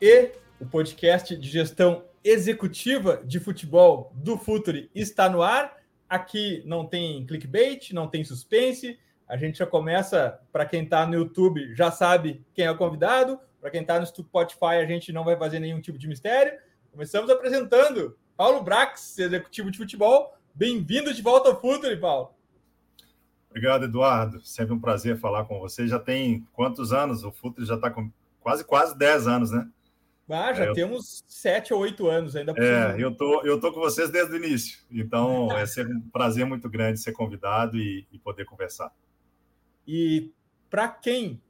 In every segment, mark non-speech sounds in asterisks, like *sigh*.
E o podcast de gestão executiva de futebol do Futuri está no ar. Aqui não tem clickbait, não tem suspense. A gente já começa, para quem está no YouTube, já sabe quem é o convidado. Para quem está no Spotify, a gente não vai fazer nenhum tipo de mistério. Começamos apresentando Paulo Brax, executivo de futebol. Bem-vindo de volta ao Futuri, Paulo. Obrigado, Eduardo. Sempre um prazer falar com você. Já tem quantos anos? O Futuri já está com quase, quase 10 anos, né? Ah, já é, temos eu... sete ou oito anos ainda. É, eu tô, eu tô com vocês desde o início. Então, *laughs* é sempre um prazer muito grande ser convidado e, e poder conversar. E para quem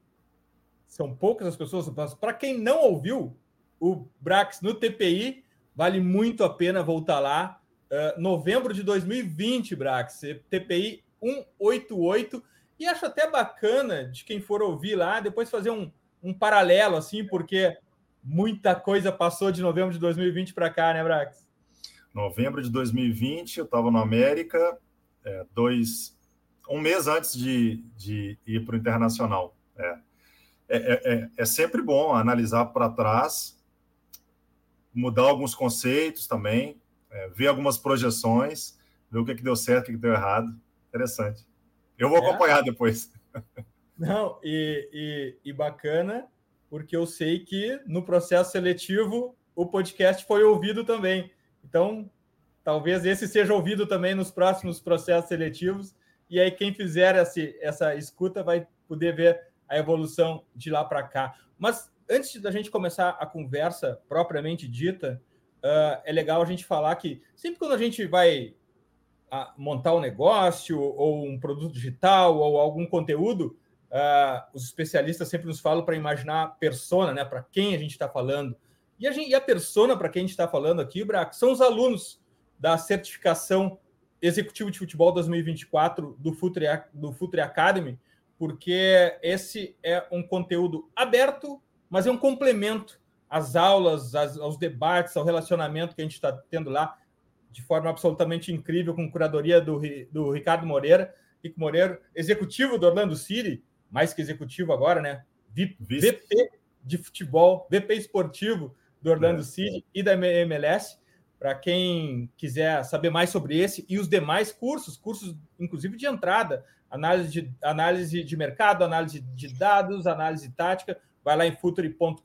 são poucas as pessoas, para quem não ouviu o Brax no TPI, vale muito a pena voltar lá. Uh, novembro de 2020, Brax, TPI 188. E acho até bacana de quem for ouvir lá, depois fazer um, um paralelo, assim, porque muita coisa passou de novembro de 2020 para cá, né, Brax? Novembro de 2020, eu estava no América, é, dois, um mês antes de, de ir para o Internacional. É. É, é, é, é sempre bom analisar para trás, mudar alguns conceitos também, é, ver algumas projeções, ver o que, que deu certo, o que, que deu errado. Interessante. Eu vou acompanhar depois. *laughs* Não, e, e, e bacana porque eu sei que no processo seletivo o podcast foi ouvido também. Então, talvez esse seja ouvido também nos próximos processos seletivos. E aí, quem fizer essa, essa escuta vai poder ver a evolução de lá para cá. Mas antes da gente começar a conversa propriamente dita, uh, é legal a gente falar que sempre quando a gente vai uh, montar um negócio ou um produto digital ou algum conteúdo, Uh, os especialistas sempre nos falam para imaginar a persona, né? Para quem a gente está falando. E a, gente, e a persona para quem a gente está falando aqui, Braco, são os alunos da certificação Executivo de Futebol 2024 do Futre, do Futre Academy, porque esse é um conteúdo aberto, mas é um complemento às aulas, às, aos debates, ao relacionamento que a gente está tendo lá, de forma absolutamente incrível, com curadoria do, do Ricardo Moreira, Rico Moreira, executivo do Orlando City, mais que executivo agora, né? VP de futebol, VP esportivo do Orlando é. City e da MLS. Para quem quiser saber mais sobre esse e os demais cursos, cursos inclusive de entrada, análise de, análise de mercado, análise de dados, análise tática, vai lá em futuri.com.br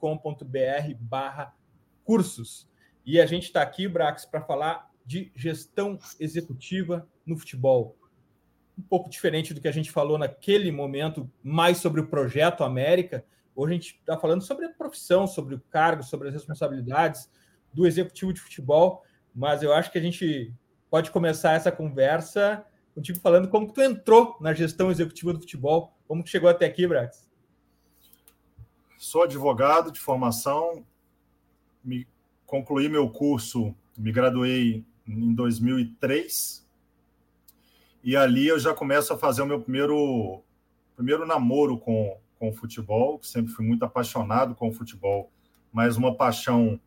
barra cursos. E a gente está aqui, Brax, para falar de gestão executiva no futebol um pouco diferente do que a gente falou naquele momento, mais sobre o projeto América. Hoje a gente está falando sobre a profissão, sobre o cargo, sobre as responsabilidades do executivo de futebol, mas eu acho que a gente pode começar essa conversa contigo falando como que tu entrou na gestão executiva do futebol, como que chegou até aqui, Brax. Sou advogado de formação, me concluí meu curso, me graduei em 2003 e ali eu já começo a fazer o meu primeiro, primeiro namoro com, com o futebol, que sempre fui muito apaixonado com o futebol, mas uma paixão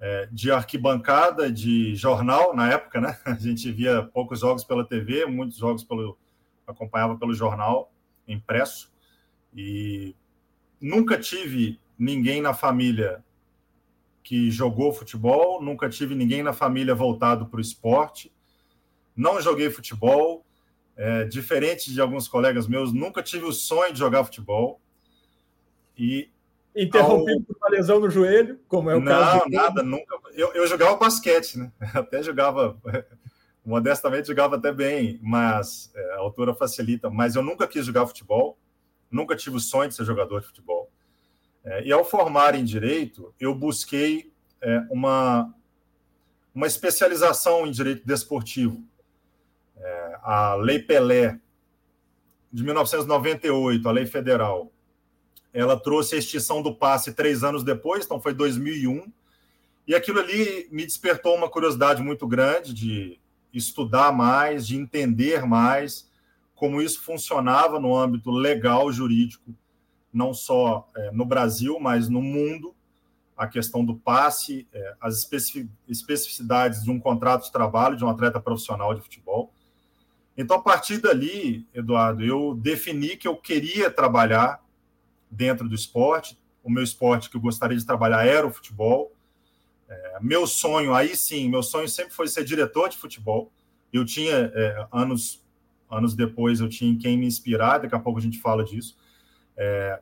é, de arquibancada, de jornal na época, né? *laughs* A gente via poucos jogos pela TV, muitos jogos pelo acompanhava pelo jornal impresso. E nunca tive ninguém na família que jogou futebol, nunca tive ninguém na família voltado para o esporte não joguei futebol, é, diferente de alguns colegas meus, nunca tive o sonho de jogar futebol. E Interrompido ao... por uma lesão no joelho, como é o não, caso. Não, nada, nunca. Eu, eu jogava basquete, né? *laughs* Até jogava, *laughs* modestamente jogava até bem, mas é, a altura facilita. Mas eu nunca quis jogar futebol, nunca tive o sonho de ser jogador de futebol. É, e ao formar em direito, eu busquei é, uma, uma especialização em direito desportivo é, a Lei Pelé, de 1998, a lei federal, ela trouxe a extinção do passe três anos depois, então foi 2001, e aquilo ali me despertou uma curiosidade muito grande de estudar mais, de entender mais como isso funcionava no âmbito legal, jurídico, não só é, no Brasil, mas no mundo, a questão do passe, é, as especificidades de um contrato de trabalho de um atleta profissional de futebol. Então, a partir dali, Eduardo, eu defini que eu queria trabalhar dentro do esporte, o meu esporte que eu gostaria de trabalhar era o futebol. É, meu sonho, aí sim, meu sonho sempre foi ser diretor de futebol. Eu tinha, é, anos, anos depois, eu tinha quem me inspirar, daqui a pouco a gente fala disso. É,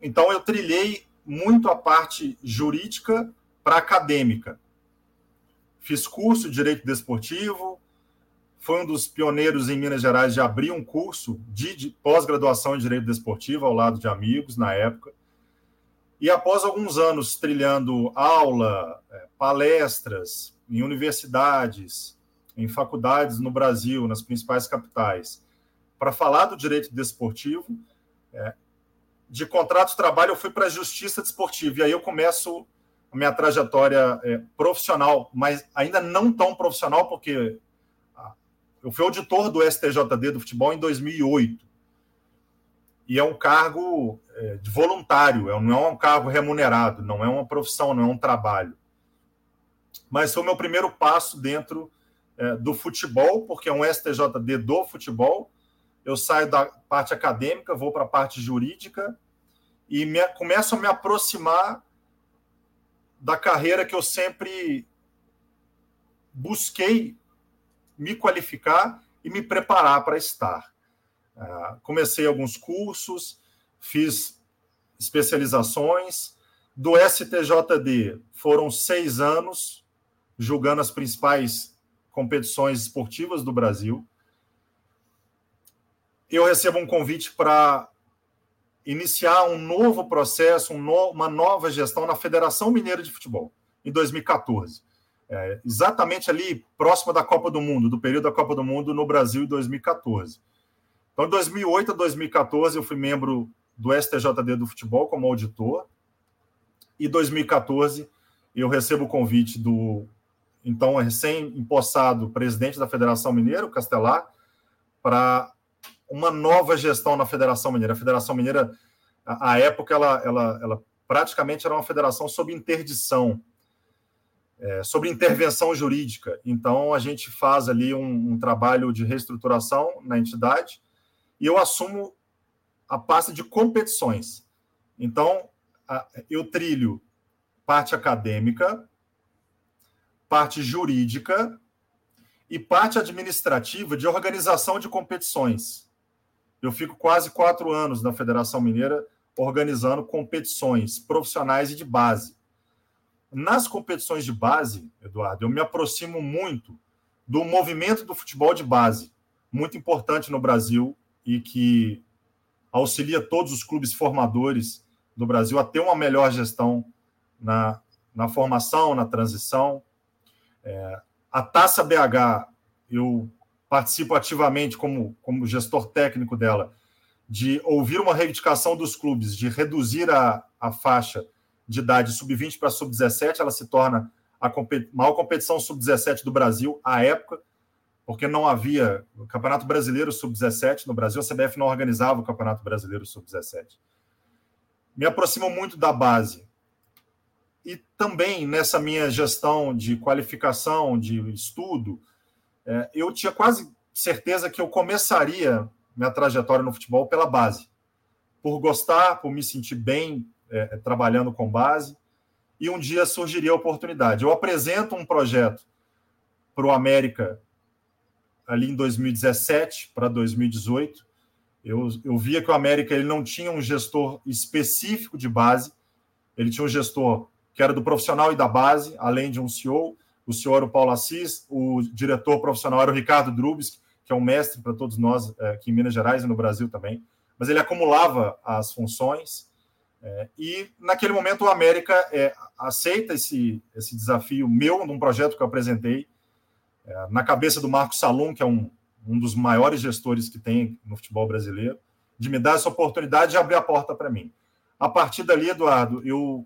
então, eu trilhei muito a parte jurídica para acadêmica. Fiz curso de Direito Desportivo, foi um dos pioneiros em Minas Gerais de abrir um curso de, de pós-graduação em Direito Desportivo ao lado de amigos na época. E após alguns anos trilhando aula, é, palestras em universidades, em faculdades no Brasil, nas principais capitais, para falar do direito desportivo, é, de contrato de trabalho eu fui para a justiça desportiva. E aí eu começo a minha trajetória é, profissional, mas ainda não tão profissional, porque eu fui auditor do STJD do futebol em 2008 e é um cargo é, de voluntário, é, não é um cargo remunerado, não é uma profissão, não é um trabalho. Mas foi o meu primeiro passo dentro é, do futebol, porque é um STJD do futebol. Eu saio da parte acadêmica, vou para a parte jurídica e me, começo a me aproximar da carreira que eu sempre busquei me qualificar e me preparar para estar. Uh, comecei alguns cursos, fiz especializações. Do STJD foram seis anos julgando as principais competições esportivas do Brasil. Eu recebo um convite para iniciar um novo processo, um no, uma nova gestão na Federação Mineira de Futebol, em 2014. É, exatamente ali, próximo da Copa do Mundo, do período da Copa do Mundo no Brasil, em 2014. Então, de 2008 a 2014, eu fui membro do STJD do futebol como auditor. E 2014, eu recebo o convite do então recém-empossado presidente da Federação Mineira, o Castelar, para uma nova gestão na Federação Mineira. A Federação Mineira, à época, ela, ela, ela praticamente era uma federação sob interdição, é, sobre intervenção jurídica. Então, a gente faz ali um, um trabalho de reestruturação na entidade e eu assumo a pasta de competições. Então, eu trilho parte acadêmica, parte jurídica e parte administrativa de organização de competições. Eu fico quase quatro anos na Federação Mineira organizando competições profissionais e de base. Nas competições de base, Eduardo, eu me aproximo muito do movimento do futebol de base, muito importante no Brasil e que auxilia todos os clubes formadores do Brasil a ter uma melhor gestão na, na formação, na transição. É, a Taça BH, eu participo ativamente como, como gestor técnico dela, de ouvir uma reivindicação dos clubes de reduzir a, a faixa de idade sub-20 para sub-17, ela se torna a compet maior competição sub-17 do Brasil à época, porque não havia o Campeonato Brasileiro Sub-17 no Brasil, a CBF não organizava o Campeonato Brasileiro Sub-17. Me aproximo muito da base. E também nessa minha gestão de qualificação, de estudo, é, eu tinha quase certeza que eu começaria minha trajetória no futebol pela base. Por gostar, por me sentir bem é, trabalhando com base. E um dia surgiria a oportunidade. Eu apresento um projeto para o América ali em 2017 para 2018. Eu, eu via que o América ele não tinha um gestor específico de base, ele tinha um gestor que era do profissional e da base, além de um CEO. O CEO era o Paulo Assis, o diretor profissional era o Ricardo Drubis, que é um mestre para todos nós é, aqui em Minas Gerais e no Brasil também. Mas ele acumulava as funções. É, e naquele momento o América é, aceita esse, esse desafio meu, num projeto que eu apresentei, é, na cabeça do Marco Salum, que é um, um dos maiores gestores que tem no futebol brasileiro, de me dar essa oportunidade de abrir a porta para mim. A partir dali, Eduardo, eu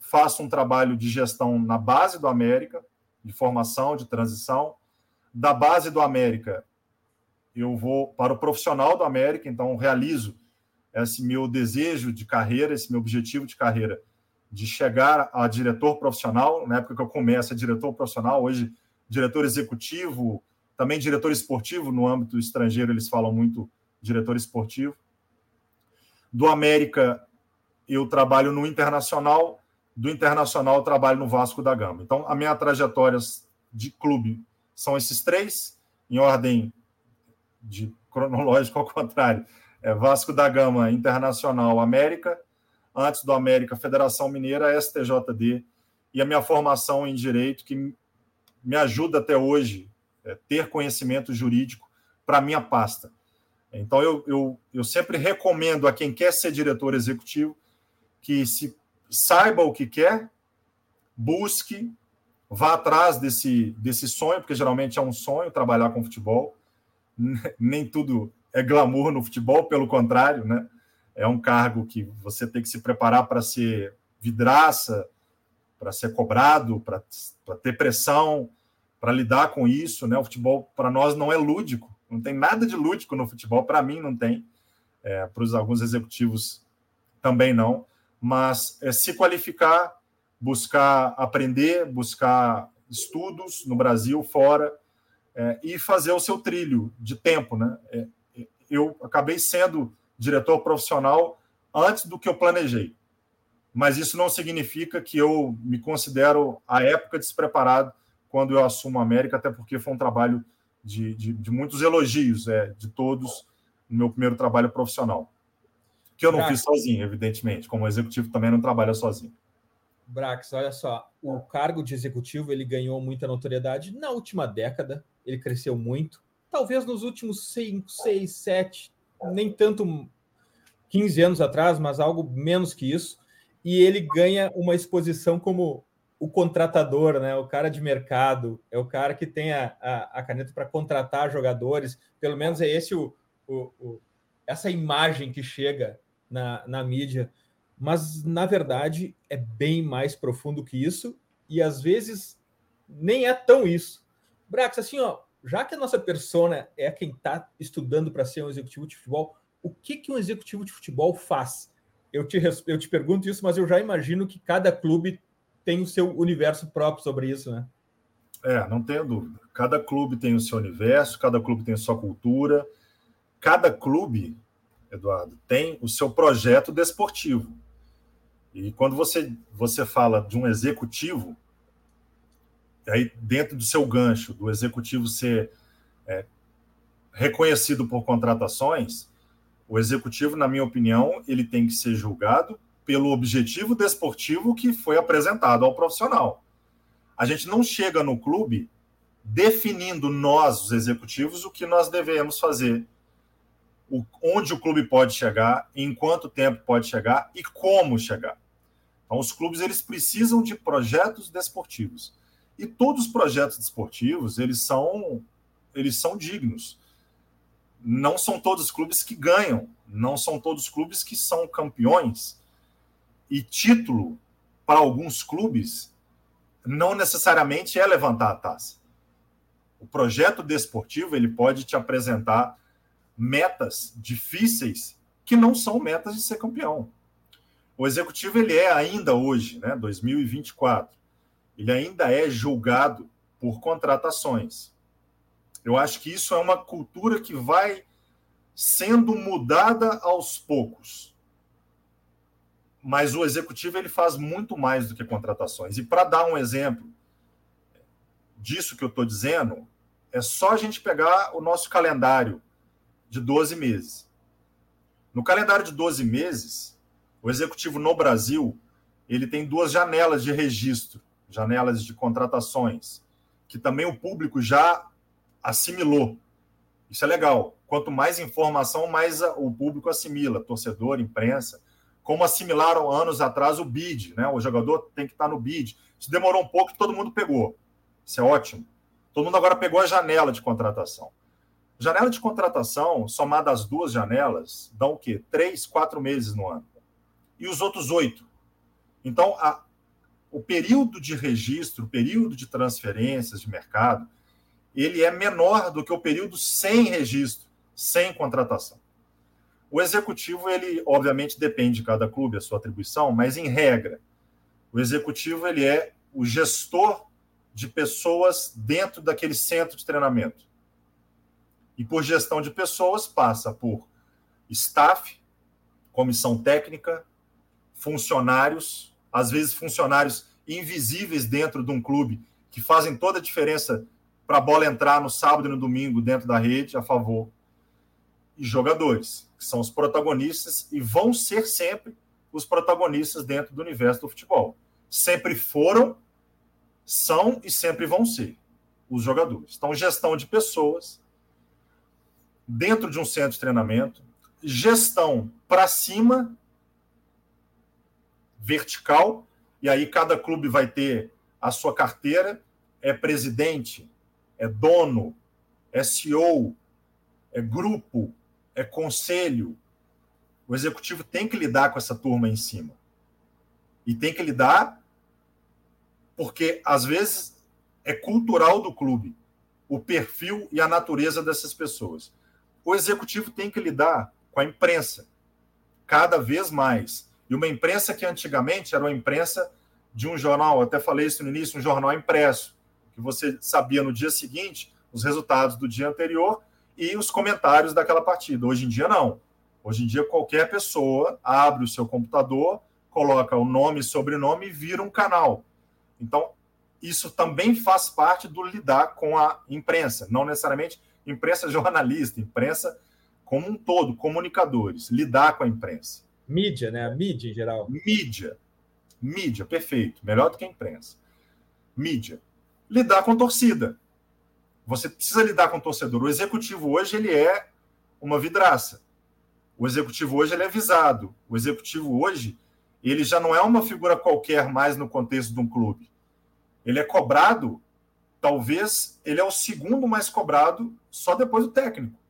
faço um trabalho de gestão na base do América, de formação, de transição. Da base do América, eu vou para o profissional do América, então realizo esse meu desejo de carreira, esse meu objetivo de carreira, de chegar a diretor profissional. Na época que eu começo, a diretor profissional, hoje diretor executivo, também diretor esportivo, no âmbito estrangeiro eles falam muito diretor esportivo. Do América, eu trabalho no Internacional, do Internacional eu trabalho no Vasco da Gama. Então, a minha trajetória de clube são esses três, em ordem de cronológico ao contrário. É Vasco da Gama, Internacional, América, antes do América, Federação Mineira, STJD, e a minha formação em Direito, que me ajuda até hoje é, ter conhecimento jurídico para minha pasta. Então, eu, eu, eu sempre recomendo a quem quer ser diretor executivo que se saiba o que quer, busque, vá atrás desse, desse sonho, porque geralmente é um sonho trabalhar com futebol. *laughs* Nem tudo é glamour no futebol, pelo contrário, né? É um cargo que você tem que se preparar para ser vidraça, para ser cobrado, para ter pressão, para lidar com isso, né? O futebol para nós não é lúdico, não tem nada de lúdico no futebol, para mim não tem, é, para os alguns executivos também não, mas é se qualificar, buscar aprender, buscar estudos no Brasil, fora, é, e fazer o seu trilho de tempo, né? É, eu acabei sendo diretor profissional antes do que eu planejei. Mas isso não significa que eu me considero à época despreparado quando eu assumo a América, até porque foi um trabalho de, de, de muitos elogios é, de todos no meu primeiro trabalho profissional. Que eu não Brax. fiz sozinho, evidentemente. Como executivo também não trabalha sozinho. Brax, olha só, o cargo de executivo ele ganhou muita notoriedade na última década, ele cresceu muito. Talvez nos últimos 5, 6, 7, nem tanto 15 anos atrás, mas algo menos que isso. E ele ganha uma exposição como o contratador, né? O cara de mercado, é o cara que tem a, a, a caneta para contratar jogadores. Pelo menos é esse o, o, o, essa imagem que chega na, na mídia. Mas na verdade é bem mais profundo que isso e às vezes nem é tão isso. Brax, assim, ó, já que a nossa persona é quem está estudando para ser um executivo de futebol, o que, que um executivo de futebol faz? Eu te, eu te pergunto isso, mas eu já imagino que cada clube tem o seu universo próprio sobre isso, né? É, não tenho dúvida. Cada clube tem o seu universo, cada clube tem a sua cultura, cada clube, Eduardo, tem o seu projeto desportivo. E quando você, você fala de um executivo, aí dentro do seu gancho, do executivo ser é, reconhecido por contratações, o executivo, na minha opinião, ele tem que ser julgado pelo objetivo desportivo que foi apresentado ao profissional. A gente não chega no clube definindo nós, os executivos, o que nós devemos fazer, o, onde o clube pode chegar, em quanto tempo pode chegar e como chegar. Então, os clubes eles precisam de projetos desportivos e todos os projetos desportivos eles são eles são dignos. Não são todos os clubes que ganham, não são todos os clubes que são campeões, e título para alguns clubes não necessariamente é levantar a taça. O projeto desportivo ele pode te apresentar metas difíceis que não são metas de ser campeão. O executivo ele é ainda hoje, né, 2024, ele ainda é julgado por contratações. Eu acho que isso é uma cultura que vai sendo mudada aos poucos mas o executivo ele faz muito mais do que contratações. E para dar um exemplo disso que eu estou dizendo, é só a gente pegar o nosso calendário de 12 meses. No calendário de 12 meses, o executivo no Brasil ele tem duas janelas de registro, janelas de contratações, que também o público já assimilou. Isso é legal. Quanto mais informação, mais o público assimila, torcedor, imprensa como assimilaram anos atrás o bid, né? O jogador tem que estar no bid. Isso demorou um pouco todo mundo pegou. Isso é ótimo. Todo mundo agora pegou a janela de contratação. Janela de contratação, somada às duas janelas, dão o quê? Três, quatro meses no ano. E os outros oito. Então, a, o período de registro, o período de transferências de mercado, ele é menor do que o período sem registro, sem contratação. O executivo, ele obviamente depende de cada clube, a sua atribuição, mas em regra, o executivo ele é o gestor de pessoas dentro daquele centro de treinamento. E por gestão de pessoas passa por staff, comissão técnica, funcionários, às vezes funcionários invisíveis dentro de um clube, que fazem toda a diferença para a bola entrar no sábado e no domingo dentro da rede a favor. E jogadores, que são os protagonistas e vão ser sempre os protagonistas dentro do universo do futebol. Sempre foram, são e sempre vão ser os jogadores. Então, gestão de pessoas dentro de um centro de treinamento, gestão para cima, vertical, e aí cada clube vai ter a sua carteira, é presidente, é dono, é CEO, é grupo, é conselho. O executivo tem que lidar com essa turma em cima. E tem que lidar porque, às vezes, é cultural do clube o perfil e a natureza dessas pessoas. O executivo tem que lidar com a imprensa, cada vez mais. E uma imprensa que antigamente era uma imprensa de um jornal, até falei isso no início, um jornal impresso, que você sabia no dia seguinte os resultados do dia anterior e os comentários daquela partida. Hoje em dia, não. Hoje em dia, qualquer pessoa abre o seu computador, coloca o nome e sobrenome e vira um canal. Então, isso também faz parte do lidar com a imprensa, não necessariamente imprensa *laughs* jornalista, imprensa como um todo, comunicadores, lidar com a imprensa. Mídia, né? A mídia em geral. Mídia. Mídia, perfeito. Melhor do que a imprensa. Mídia. Lidar com torcida. Você precisa lidar com o torcedor. O executivo hoje ele é uma vidraça. O executivo hoje ele é visado. O executivo hoje ele já não é uma figura qualquer mais no contexto de um clube. Ele é cobrado, talvez ele é o segundo mais cobrado só depois do técnico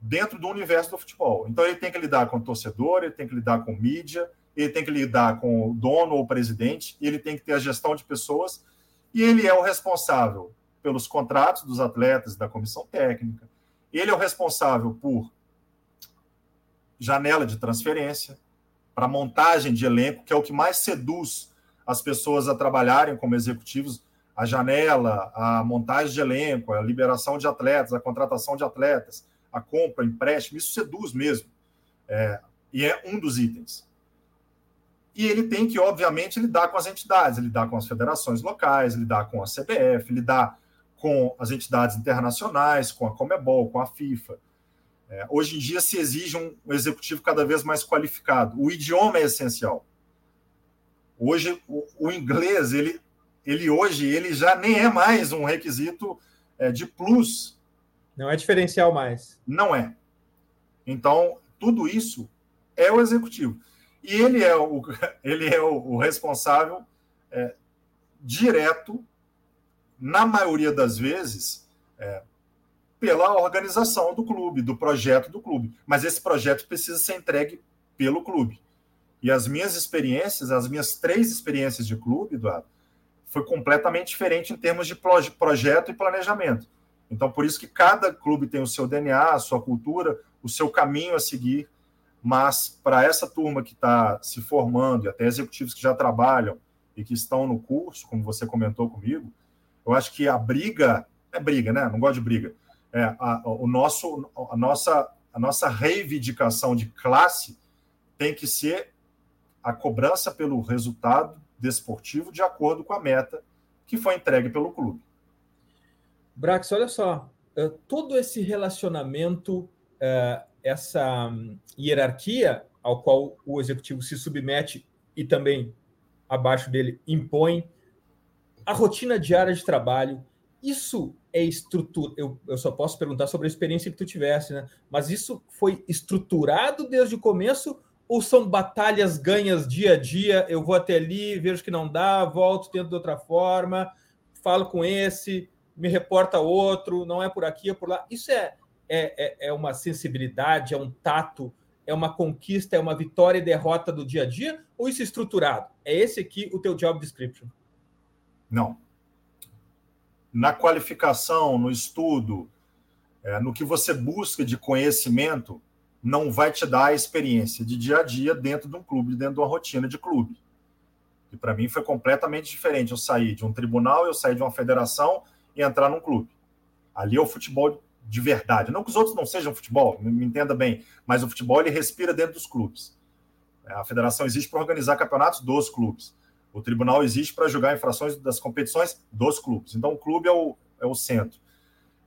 dentro do universo do futebol. Então ele tem que lidar com o torcedor, ele tem que lidar com mídia, ele tem que lidar com o dono ou o presidente, ele tem que ter a gestão de pessoas e ele é o responsável pelos contratos dos atletas da comissão técnica. Ele é o responsável por janela de transferência, para montagem de elenco, que é o que mais seduz as pessoas a trabalharem como executivos, a janela, a montagem de elenco, a liberação de atletas, a contratação de atletas, a compra, empréstimo, isso seduz mesmo. É, e é um dos itens. E ele tem que, obviamente, lidar com as entidades, lidar com as federações locais, lidar com a CBF, lidar com as entidades internacionais, com a Comebol, com a FIFA. É, hoje em dia se exige um executivo cada vez mais qualificado. O idioma é essencial. Hoje, o, o inglês, ele, ele hoje, ele já nem é mais um requisito é, de plus não é diferencial mais. Não é. Então, tudo isso é o executivo. E ele é o, *laughs* ele é o, o responsável é, direto, na maioria das vezes, é, pela organização do clube, do projeto do clube. Mas esse projeto precisa ser entregue pelo clube. E as minhas experiências, as minhas três experiências de clube, Eduardo, foi completamente diferente em termos de projeto e planejamento. Então, por isso que cada clube tem o seu DNA, a sua cultura, o seu caminho a seguir. Mas para essa turma que está se formando, e até executivos que já trabalham e que estão no curso, como você comentou comigo, eu acho que a briga é briga, né? Não gosto de briga. É, a, o nosso, a, nossa, a nossa reivindicação de classe tem que ser a cobrança pelo resultado desportivo de acordo com a meta que foi entregue pelo clube. Brax, olha só, eh, todo esse relacionamento, eh, essa hum, hierarquia ao qual o executivo se submete e também abaixo dele impõe, a rotina diária de trabalho, isso é estrutura. Eu, eu só posso perguntar sobre a experiência que tu tivesse, né? Mas isso foi estruturado desde o começo ou são batalhas ganhas dia a dia? Eu vou até ali, vejo que não dá, volto, tento de outra forma, falo com esse, me reporta outro, não é por aqui, é por lá. Isso é, é, é, é uma sensibilidade, é um tato, é uma conquista, é uma vitória e derrota do dia a dia? Ou isso é estruturado? É esse aqui o teu job description? Não. Na qualificação, no estudo, é, no que você busca de conhecimento, não vai te dar a experiência de dia a dia dentro de um clube, dentro de uma rotina de clube. E para mim foi completamente diferente. Eu saí de um tribunal, eu saí de uma federação, e entrar num clube. Ali é o futebol de verdade. Não que os outros não sejam futebol, me entenda bem, mas o futebol ele respira dentro dos clubes. A federação existe para organizar campeonatos dos clubes. O tribunal existe para julgar infrações das competições dos clubes. Então, o clube é o, é o centro.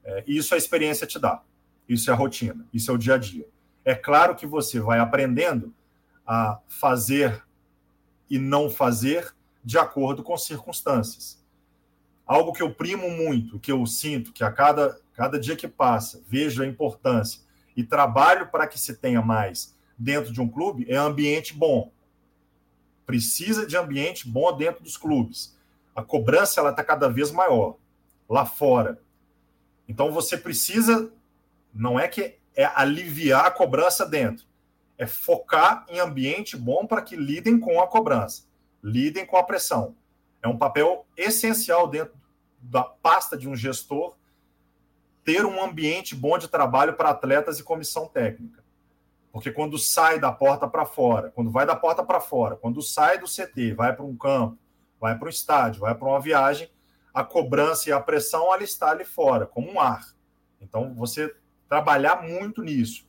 É, isso a experiência te dá. Isso é a rotina. Isso é o dia a dia. É claro que você vai aprendendo a fazer e não fazer de acordo com circunstâncias. Algo que eu primo muito, que eu sinto que a cada, cada dia que passa vejo a importância e trabalho para que se tenha mais dentro de um clube é ambiente bom. Precisa de ambiente bom dentro dos clubes. A cobrança ela está cada vez maior lá fora. Então você precisa, não é que é aliviar a cobrança dentro, é focar em ambiente bom para que lidem com a cobrança, lidem com a pressão. É um papel essencial dentro da pasta de um gestor ter um ambiente bom de trabalho para atletas e comissão técnica. Porque quando sai da porta para fora, quando vai da porta para fora, quando sai do CT, vai para um campo, vai para um estádio, vai para uma viagem, a cobrança e a pressão ela está ali fora, como um ar. Então, você trabalhar muito nisso.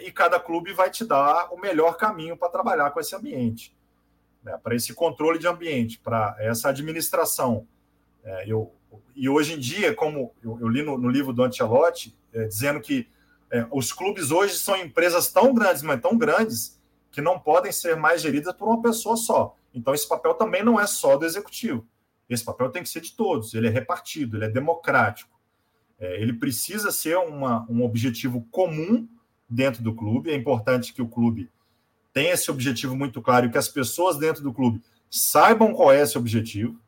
E cada clube vai te dar o melhor caminho para trabalhar com esse ambiente, né? para esse controle de ambiente, para essa administração. É, eu, e hoje em dia, como eu, eu li no, no, livro do Ancelotti, é, dizendo que é, os clubes hoje são empresas tão grandes, mas tão grandes, que não podem ser mais geridas por uma pessoa só. Então, esse papel também não é só do executivo. Esse papel tem que ser de todos, ele é repartido, ele é democrático. É, ele precisa ser uma, um objetivo comum dentro do clube. É importante que o clube tenha esse objetivo muito claro e que as pessoas dentro do clube saibam qual é esse objetivo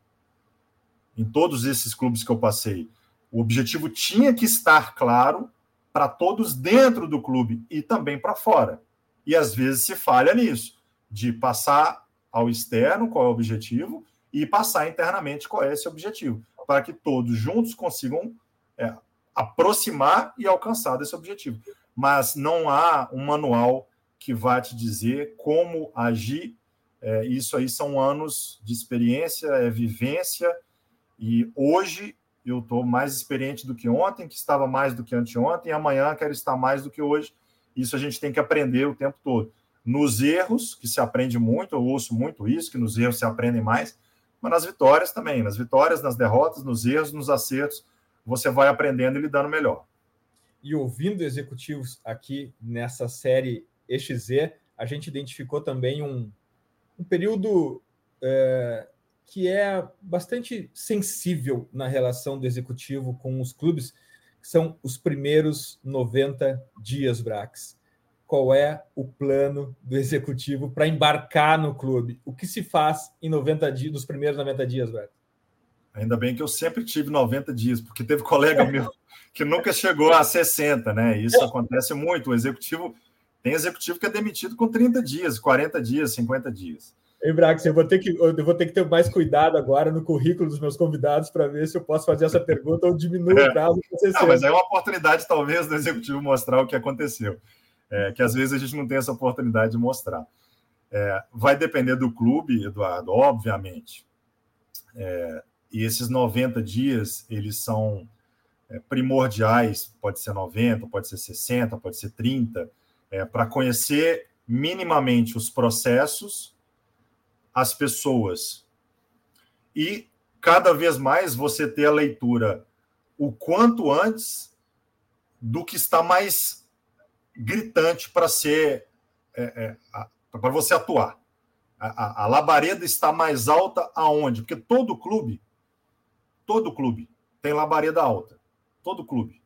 em todos esses clubes que eu passei, o objetivo tinha que estar claro para todos dentro do clube e também para fora. E às vezes se falha nisso, de passar ao externo qual é o objetivo e passar internamente qual é esse objetivo, para que todos juntos consigam é, aproximar e alcançar desse objetivo. Mas não há um manual que vá te dizer como agir. É, isso aí são anos de experiência, é vivência e hoje eu estou mais experiente do que ontem, que estava mais do que anteontem, e amanhã quero estar mais do que hoje. Isso a gente tem que aprender o tempo todo. Nos erros, que se aprende muito, eu ouço muito isso, que nos erros se aprendem mais, mas nas vitórias também. Nas vitórias, nas derrotas, nos erros, nos acertos, você vai aprendendo e lidando melhor. E ouvindo executivos aqui nessa série EXZ, a gente identificou também um, um período é, que é bastante sensível na relação do executivo com os clubes, que são os primeiros 90 dias, Brax. Qual é o plano do executivo para embarcar no clube? O que se faz em 90 dias, nos primeiros 90 dias, Brax? Ainda bem que eu sempre tive 90 dias, porque teve colega *laughs* meu que nunca chegou a 60, né? Isso acontece muito. O executivo tem executivo que é demitido com 30 dias, 40 dias, 50 dias. Hein, Brax, eu vou ter que eu vou ter que ter mais cuidado agora no currículo dos meus convidados para ver se eu posso fazer essa pergunta ou diminuir o prazo. Não, mas é uma oportunidade, talvez, do executivo mostrar o que aconteceu. É, que às vezes a gente não tem essa oportunidade de mostrar. É, vai depender do clube, Eduardo, obviamente. É, e esses 90 dias, eles são é, primordiais, pode ser 90, pode ser 60, pode ser 30, é, para conhecer minimamente os processos as pessoas. E cada vez mais você ter a leitura o quanto antes do que está mais gritante para ser é, é, para você atuar. A, a, a, labareda está mais alta aonde? Porque todo clube, todo clube tem labareda alta. Todo clube.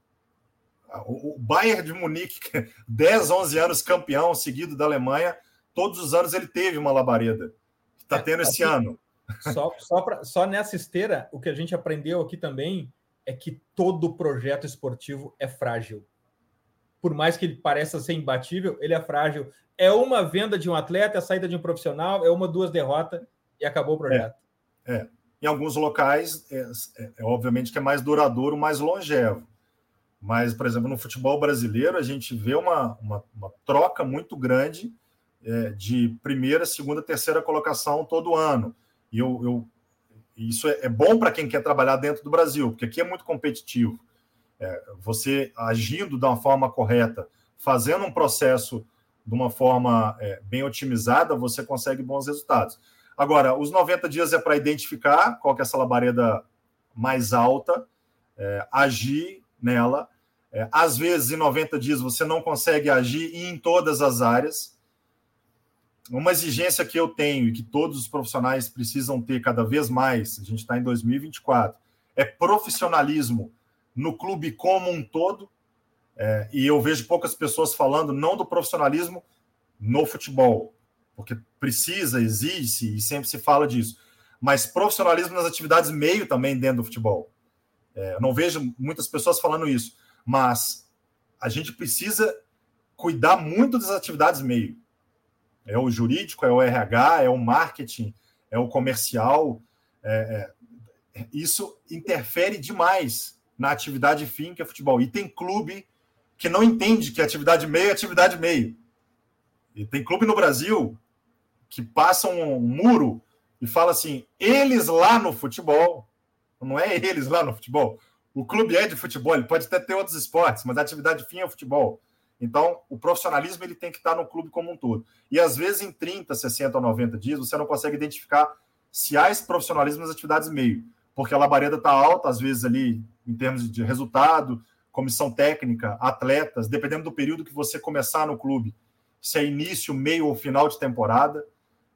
O, Bayern de Munique, 10, 11 *laughs* anos campeão seguido da Alemanha, todos os anos ele teve uma labareda. Está é, tendo esse ano. Só, só, pra, só nessa esteira, o que a gente aprendeu aqui também é que todo projeto esportivo é frágil. Por mais que ele pareça ser imbatível, ele é frágil. É uma venda de um atleta, é a saída de um profissional, é uma, duas derrotas e acabou o projeto. É. é. Em alguns locais, é, é, é, obviamente que é mais duradouro, mais longevo. Mas, por exemplo, no futebol brasileiro, a gente vê uma, uma, uma troca muito grande é, de primeira, segunda, terceira colocação todo ano. E eu, eu isso é, é bom para quem quer trabalhar dentro do Brasil, porque aqui é muito competitivo. É, você agindo da forma correta, fazendo um processo de uma forma é, bem otimizada, você consegue bons resultados. Agora, os 90 dias é para identificar qual que é essa labareda mais alta, é, agir nela. É, às vezes, em 90 dias, você não consegue agir em todas as áreas. Uma exigência que eu tenho e que todos os profissionais precisam ter cada vez mais, a gente está em 2024, é profissionalismo no clube como um todo. É, e eu vejo poucas pessoas falando não do profissionalismo no futebol, porque precisa, existe e sempre se fala disso, mas profissionalismo nas atividades meio também dentro do futebol. É, eu não vejo muitas pessoas falando isso, mas a gente precisa cuidar muito das atividades meio. É o jurídico, é o RH, é o marketing, é o comercial. É, é, isso interfere demais na atividade fim, que é futebol. E tem clube que não entende que atividade meio é atividade meio. E tem clube no Brasil que passa um muro e fala assim: eles lá no futebol, não é eles lá no futebol. O clube é de futebol, ele pode até ter outros esportes, mas a atividade fim é o futebol. Então, o profissionalismo ele tem que estar no clube como um todo. E às vezes, em 30, 60 ou 90 dias, você não consegue identificar se há esse profissionalismo nas atividades meio, porque a labareda está alta, às vezes, ali, em termos de resultado, comissão técnica, atletas, dependendo do período que você começar no clube, se é início, meio ou final de temporada.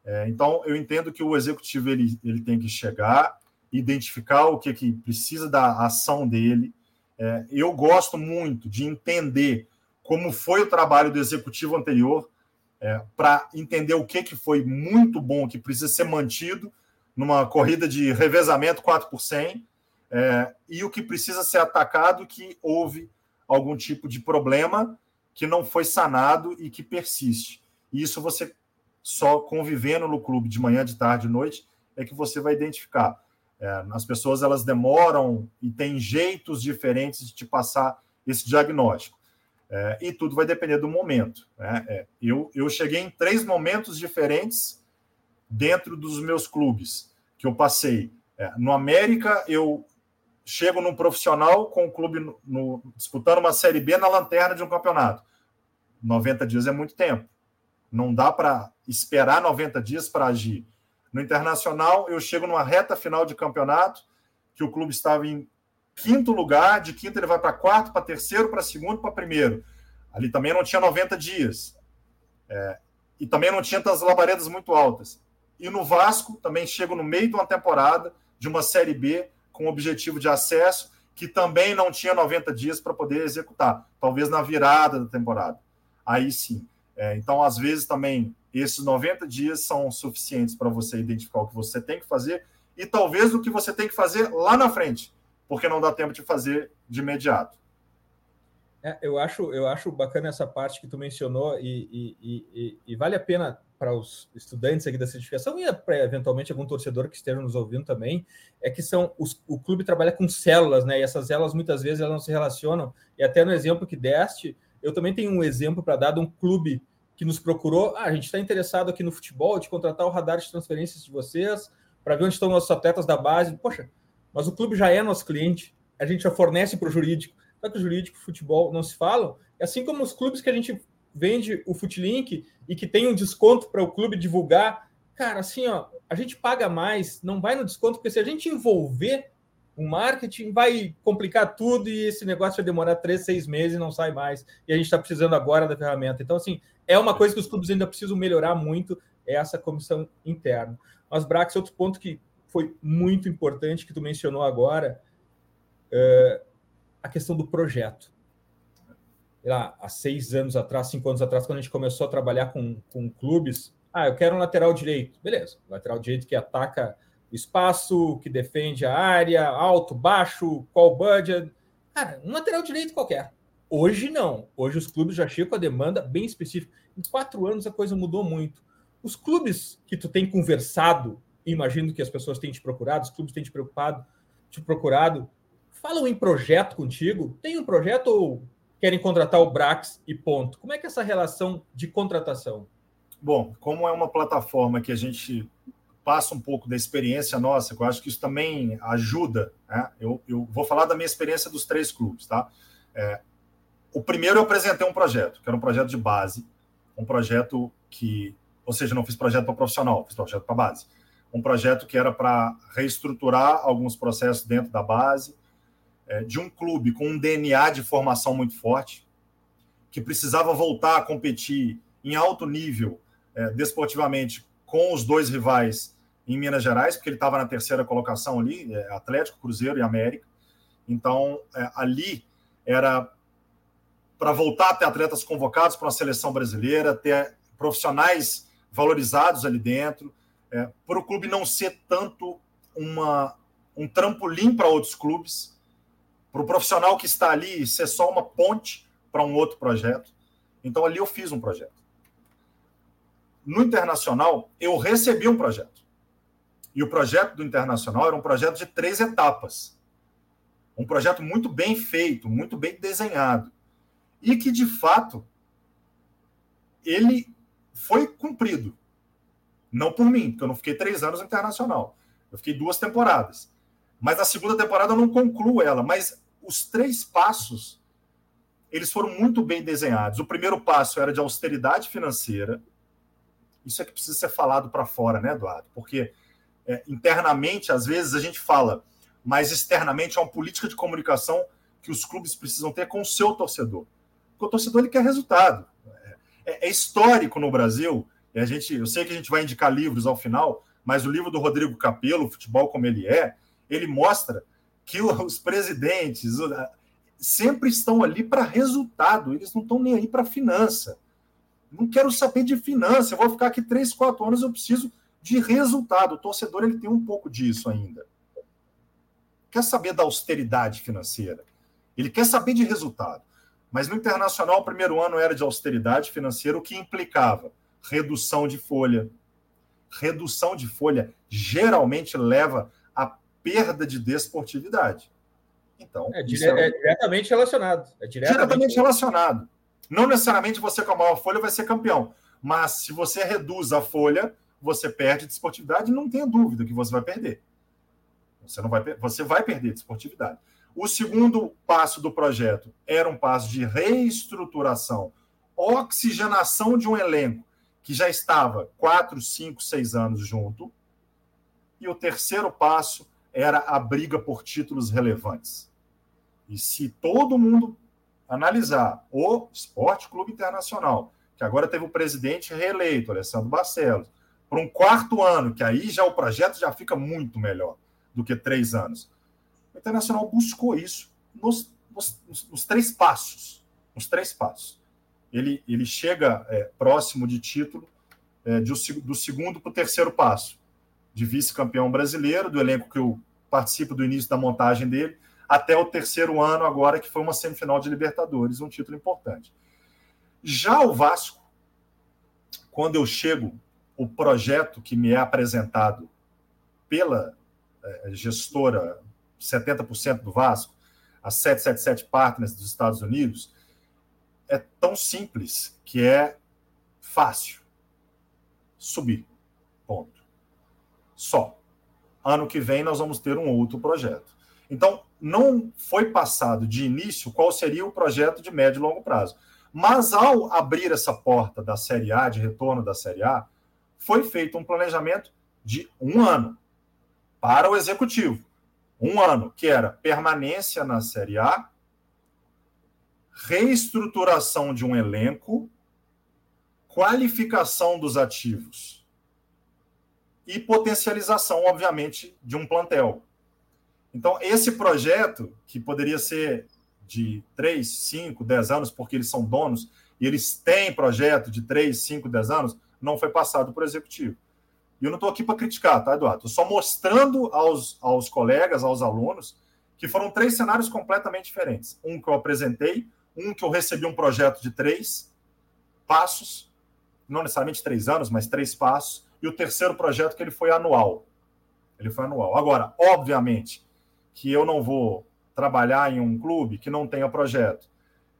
É, então, eu entendo que o executivo ele, ele tem que chegar, identificar o que, que precisa da ação dele. É, eu gosto muito de entender como foi o trabalho do executivo anterior, é, para entender o que, que foi muito bom, que precisa ser mantido numa corrida de revezamento 4 por 100, é, e o que precisa ser atacado, que houve algum tipo de problema que não foi sanado e que persiste. E isso você só convivendo no clube de manhã, de tarde, de noite, é que você vai identificar. É, as pessoas elas demoram e têm jeitos diferentes de te passar esse diagnóstico. É, e tudo vai depender do momento. Né? É, eu, eu cheguei em três momentos diferentes dentro dos meus clubes que eu passei. É, no América, eu chego num profissional com o clube no, no, disputando uma Série B na lanterna de um campeonato. 90 dias é muito tempo. Não dá para esperar 90 dias para agir. No Internacional, eu chego numa reta final de campeonato, que o clube estava em quinto lugar, de quinto ele vai para quarto, para terceiro, para segundo, para primeiro. Ali também não tinha 90 dias. É, e também não tinha tantas labaredas muito altas. E no Vasco também chego no meio de uma temporada de uma Série B com objetivo de acesso, que também não tinha 90 dias para poder executar, talvez na virada da temporada. Aí sim. É, então, às vezes, também esses 90 dias são suficientes para você identificar o que você tem que fazer e talvez o que você tem que fazer lá na frente porque não dá tempo de fazer de imediato. É, eu, acho, eu acho bacana essa parte que tu mencionou e, e, e, e vale a pena para os estudantes aqui da certificação e para eventualmente algum torcedor que esteja nos ouvindo também, é que são os, o clube trabalha com células, né? E essas células muitas vezes elas não se relacionam. E até no exemplo que deste, eu também tenho um exemplo para dar de um clube que nos procurou. Ah, a gente está interessado aqui no futebol, de contratar o radar de transferências de vocês, para ver onde estão nossos atletas da base. Poxa, mas o clube já é nosso cliente, a gente já fornece para o jurídico. Só que o jurídico e o futebol não se falam. É assim como os clubes que a gente vende o Footlink e que tem um desconto para o clube divulgar. Cara, assim, ó, a gente paga mais, não vai no desconto, porque se a gente envolver o marketing, vai complicar tudo e esse negócio vai demorar três, seis meses e não sai mais. E a gente está precisando agora da ferramenta. Então, assim, é uma coisa que os clubes ainda precisam melhorar muito, é essa comissão interna. Mas, Brax, outro ponto que foi muito importante que tu mencionou agora, é, a questão do projeto. Lá, há seis anos atrás, cinco anos atrás, quando a gente começou a trabalhar com, com clubes, ah, eu quero um lateral direito. Beleza, lateral direito que ataca espaço, que defende a área, alto, baixo, qual budget. Cara, um lateral direito qualquer. Hoje não. Hoje os clubes já chegam com a demanda bem específica. Em quatro anos a coisa mudou muito. Os clubes que tu tem conversado imagino que as pessoas têm te procurado, os clubes têm te preocupado, te procurado. Falam em projeto contigo? Tem um projeto ou querem contratar o Brax e ponto? Como é que é essa relação de contratação? Bom, como é uma plataforma que a gente passa um pouco da experiência nossa, eu acho que isso também ajuda. Né? Eu, eu vou falar da minha experiência dos três clubes, tá? É, o primeiro eu apresentei um projeto, que era um projeto de base, um projeto que, ou seja, não fiz projeto para profissional, fiz projeto para base. Um projeto que era para reestruturar alguns processos dentro da base, é, de um clube com um DNA de formação muito forte, que precisava voltar a competir em alto nível é, desportivamente com os dois rivais em Minas Gerais, porque ele estava na terceira colocação ali, é, Atlético, Cruzeiro e América. Então, é, ali era para voltar a ter atletas convocados para uma seleção brasileira, ter profissionais valorizados ali dentro, é, para o clube não ser tanto uma, um trampolim para outros clubes, para o profissional que está ali ser só uma ponte para um outro projeto. Então, ali eu fiz um projeto. No Internacional, eu recebi um projeto. E o projeto do Internacional era um projeto de três etapas. Um projeto muito bem feito, muito bem desenhado e que, de fato, ele foi cumprido. Não por mim, porque eu não fiquei três anos no internacional. Eu fiquei duas temporadas. Mas a segunda temporada eu não concluo ela. Mas os três passos, eles foram muito bem desenhados. O primeiro passo era de austeridade financeira. Isso é que precisa ser falado para fora, né, Eduardo? Porque é, internamente, às vezes, a gente fala, mas externamente é uma política de comunicação que os clubes precisam ter com o seu torcedor. Porque o torcedor ele quer resultado. É, é histórico no Brasil. E a gente, eu sei que a gente vai indicar livros ao final, mas o livro do Rodrigo Capello, Futebol como ele é, ele mostra que os presidentes sempre estão ali para resultado, eles não estão nem aí para finança. Não quero saber de finança, eu vou ficar aqui três, quatro anos, eu preciso de resultado. O torcedor ele tem um pouco disso ainda. Quer saber da austeridade financeira, ele quer saber de resultado. Mas no internacional, o primeiro ano era de austeridade financeira, o que implicava redução de folha. Redução de folha geralmente leva a perda de desportividade. Então, é, dire é, é diretamente relacionado. É diretamente... diretamente relacionado. Não necessariamente você com a maior folha vai ser campeão, mas se você reduz a folha, você perde desportividade, não tenha dúvida que você vai perder. Você não vai, você vai perder desportividade. O segundo passo do projeto era um passo de reestruturação, oxigenação de um elenco que já estava quatro, cinco, seis anos junto. E o terceiro passo era a briga por títulos relevantes. E se todo mundo analisar o Esporte Clube Internacional, que agora teve o presidente reeleito, Alessandro Barcelos, por um quarto ano, que aí já o projeto já fica muito melhor do que três anos. O Internacional buscou isso nos, nos, nos três passos. Nos três passos. Ele, ele chega é, próximo de título é, de, do segundo para o terceiro passo, de vice-campeão brasileiro, do elenco que eu participo do início da montagem dele, até o terceiro ano agora, que foi uma semifinal de Libertadores, um título importante. Já o Vasco, quando eu chego, o projeto que me é apresentado pela é, gestora 70% do Vasco, a 777 Partners dos Estados Unidos, é tão simples que é fácil subir. Ponto. Só. Ano que vem nós vamos ter um outro projeto. Então, não foi passado de início qual seria o projeto de médio e longo prazo. Mas ao abrir essa porta da Série A, de retorno da Série A, foi feito um planejamento de um ano para o executivo um ano, que era permanência na Série A, reestruturação de um elenco, qualificação dos ativos e potencialização, obviamente, de um plantel. Então, esse projeto, que poderia ser de 3, 5, 10 anos, porque eles são donos e eles têm projeto de 3, 5, 10 anos, não foi passado o executivo. E eu não estou aqui para criticar, tá, Eduardo? Estou só mostrando aos, aos colegas, aos alunos, que foram três cenários completamente diferentes. Um que eu apresentei, um que eu recebi um projeto de três passos, não necessariamente três anos, mas três passos, e o terceiro projeto que ele foi anual. Ele foi anual. Agora, obviamente, que eu não vou trabalhar em um clube que não tenha projeto.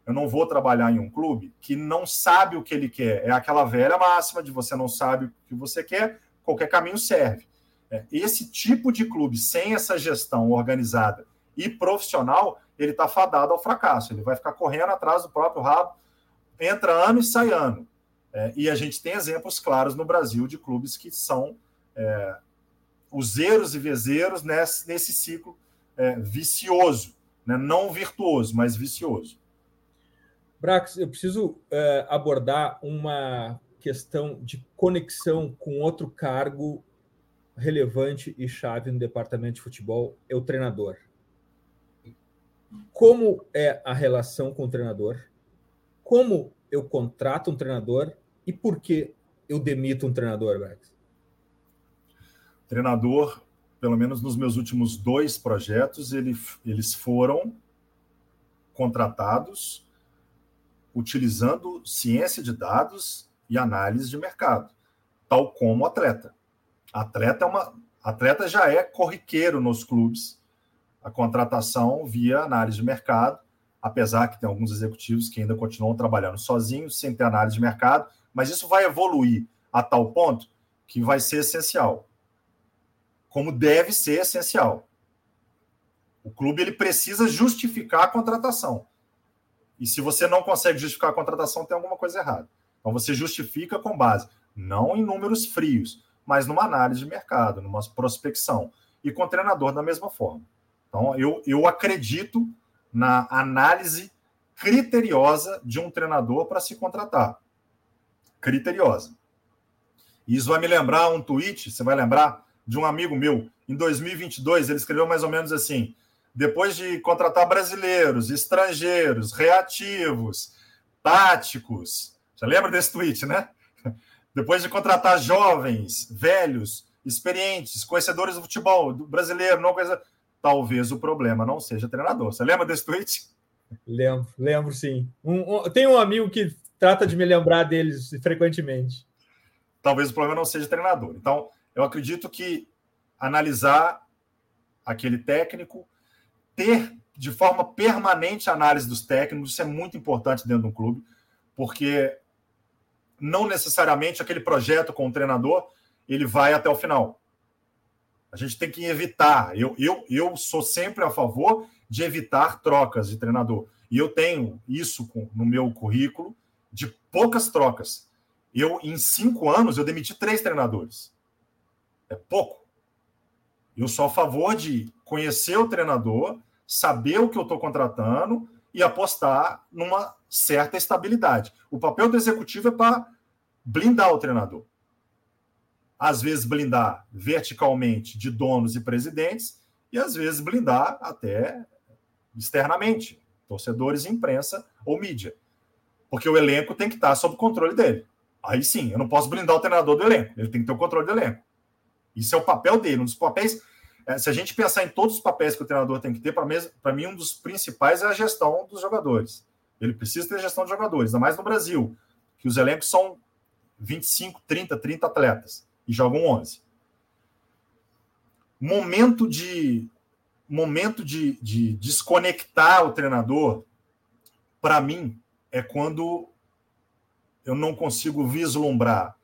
Eu não vou trabalhar em um clube que não sabe o que ele quer. É aquela velha máxima de você não sabe o que você quer, qualquer caminho serve. É, esse tipo de clube, sem essa gestão organizada e profissional, ele está fadado ao fracasso. Ele vai ficar correndo atrás do próprio rabo, entra ano e sai ano. É, e a gente tem exemplos claros no Brasil de clubes que são é, os erros e vezeiros nesse, nesse ciclo é, vicioso, né? não virtuoso, mas vicioso. Brax, eu preciso é, abordar uma questão de conexão com outro cargo relevante e chave no departamento de futebol, é o treinador. Como é a relação com o treinador? Como eu contrato um treinador e por que eu demito um treinador, Max? Treinador, pelo menos nos meus últimos dois projetos, ele, eles foram contratados utilizando ciência de dados e análise de mercado, tal como atleta. Atleta é uma atleta já é corriqueiro nos clubes. A contratação via análise de mercado, apesar que tem alguns executivos que ainda continuam trabalhando sozinhos, sem ter análise de mercado, mas isso vai evoluir a tal ponto que vai ser essencial. Como deve ser essencial. O clube ele precisa justificar a contratação. E se você não consegue justificar a contratação, tem alguma coisa errada. Então você justifica com base não em números frios, mas numa análise de mercado, numa prospecção. E com o treinador da mesma forma. Então eu, eu acredito na análise criteriosa de um treinador para se contratar criteriosa. Isso vai me lembrar um tweet, você vai lembrar, de um amigo meu. Em 2022, ele escreveu mais ou menos assim: depois de contratar brasileiros, estrangeiros, reativos, táticos. Já lembra desse tweet, né? Depois de contratar jovens, velhos, experientes, conhecedores do futebol do brasileiro, não coisa. Talvez o problema não seja treinador. Você lembra desse tweet? Lembro, lembro sim. Um, um, tem um amigo que trata de me lembrar deles frequentemente. Talvez o problema não seja treinador. Então, eu acredito que analisar aquele técnico, ter de forma permanente a análise dos técnicos, isso é muito importante dentro de um clube, porque não necessariamente aquele projeto com o treinador ele vai até o final. A gente tem que evitar. Eu, eu, eu sou sempre a favor de evitar trocas de treinador. E eu tenho isso no meu currículo de poucas trocas. Eu, em cinco anos, eu demiti três treinadores. É pouco. Eu sou a favor de conhecer o treinador, saber o que eu estou contratando e apostar numa certa estabilidade. O papel do executivo é para blindar o treinador. Às vezes blindar verticalmente de donos e presidentes, e às vezes blindar até externamente, torcedores, imprensa ou mídia porque o elenco tem que estar sob controle dele. Aí sim, eu não posso blindar o treinador do elenco, ele tem que ter o controle do elenco. Isso é o papel dele, um dos papéis. É, se a gente pensar em todos os papéis que o treinador tem que ter, para mim, um dos principais é a gestão dos jogadores. Ele precisa ter gestão de jogadores, ainda mais no Brasil, que os elencos são 25, 30, 30 atletas e jogam 11. Momento de momento de, de desconectar o treinador, para mim, é quando eu não consigo vislumbrar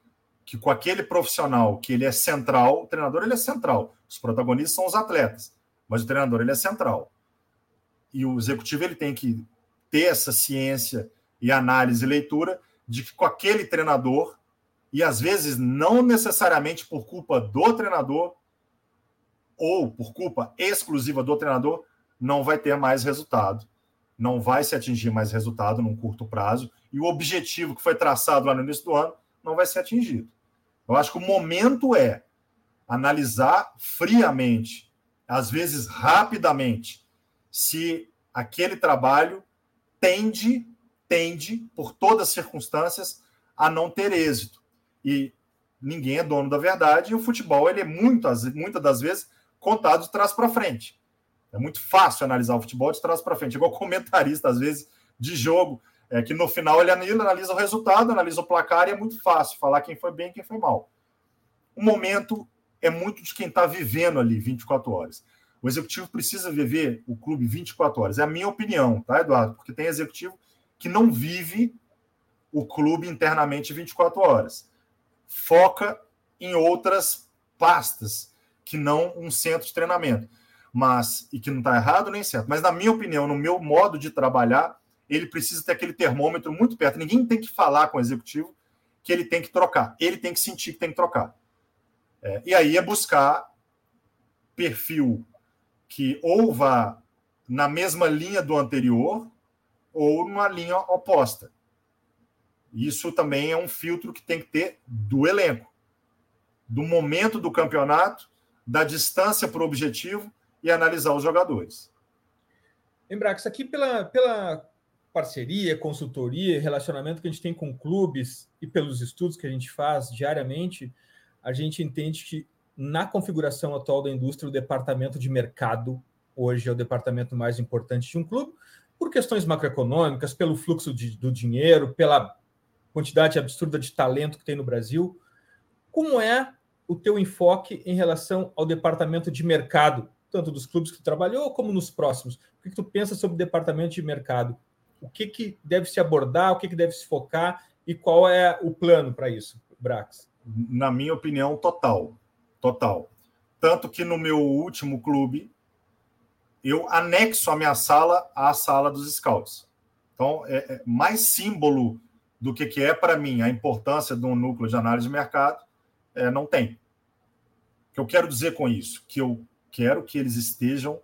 que com aquele profissional que ele é central, o treinador ele é central, os protagonistas são os atletas, mas o treinador ele é central. E o executivo ele tem que ter essa ciência e análise e leitura de que com aquele treinador e às vezes não necessariamente por culpa do treinador ou por culpa exclusiva do treinador, não vai ter mais resultado não vai se atingir mais resultado num curto prazo e o objetivo que foi traçado lá no início do ano não vai ser atingido. Eu acho que o momento é analisar friamente, às vezes rapidamente, se aquele trabalho tende, tende, por todas as circunstâncias, a não ter êxito. E ninguém é dono da verdade e o futebol ele é muitas, muitas das vezes contado de trás para frente. É muito fácil analisar o futebol de trás para frente, igual comentarista, às vezes, de jogo, é, que no final ele analisa o resultado, analisa o placar e é muito fácil falar quem foi bem e quem foi mal. O momento é muito de quem está vivendo ali 24 horas. O executivo precisa viver o clube 24 horas. É a minha opinião, tá, Eduardo? Porque tem executivo que não vive o clube internamente 24 horas. Foca em outras pastas que não um centro de treinamento mas e que não está errado nem certo. Mas na minha opinião, no meu modo de trabalhar, ele precisa ter aquele termômetro muito perto. Ninguém tem que falar com o executivo que ele tem que trocar. Ele tem que sentir que tem que trocar. É, e aí é buscar perfil que ou vá na mesma linha do anterior ou numa linha oposta. Isso também é um filtro que tem que ter do elenco, do momento do campeonato, da distância para o objetivo e analisar os jogadores. Embrax, aqui pela, pela parceria, consultoria, relacionamento que a gente tem com clubes e pelos estudos que a gente faz diariamente, a gente entende que na configuração atual da indústria, o departamento de mercado hoje é o departamento mais importante de um clube, por questões macroeconômicas, pelo fluxo de, do dinheiro, pela quantidade absurda de talento que tem no Brasil. Como é o teu enfoque em relação ao departamento de mercado, tanto dos clubes que tu trabalhou como nos próximos? O que, que tu pensa sobre o departamento de mercado? O que, que deve se abordar, o que, que deve se focar e qual é o plano para isso, Brax? Na minha opinião, total. Total. Tanto que no meu último clube, eu anexo a minha sala à sala dos scouts. Então, é, é mais símbolo do que, que é para mim a importância de um núcleo de análise de mercado, é, não tem. O que eu quero dizer com isso? Que eu quero que eles estejam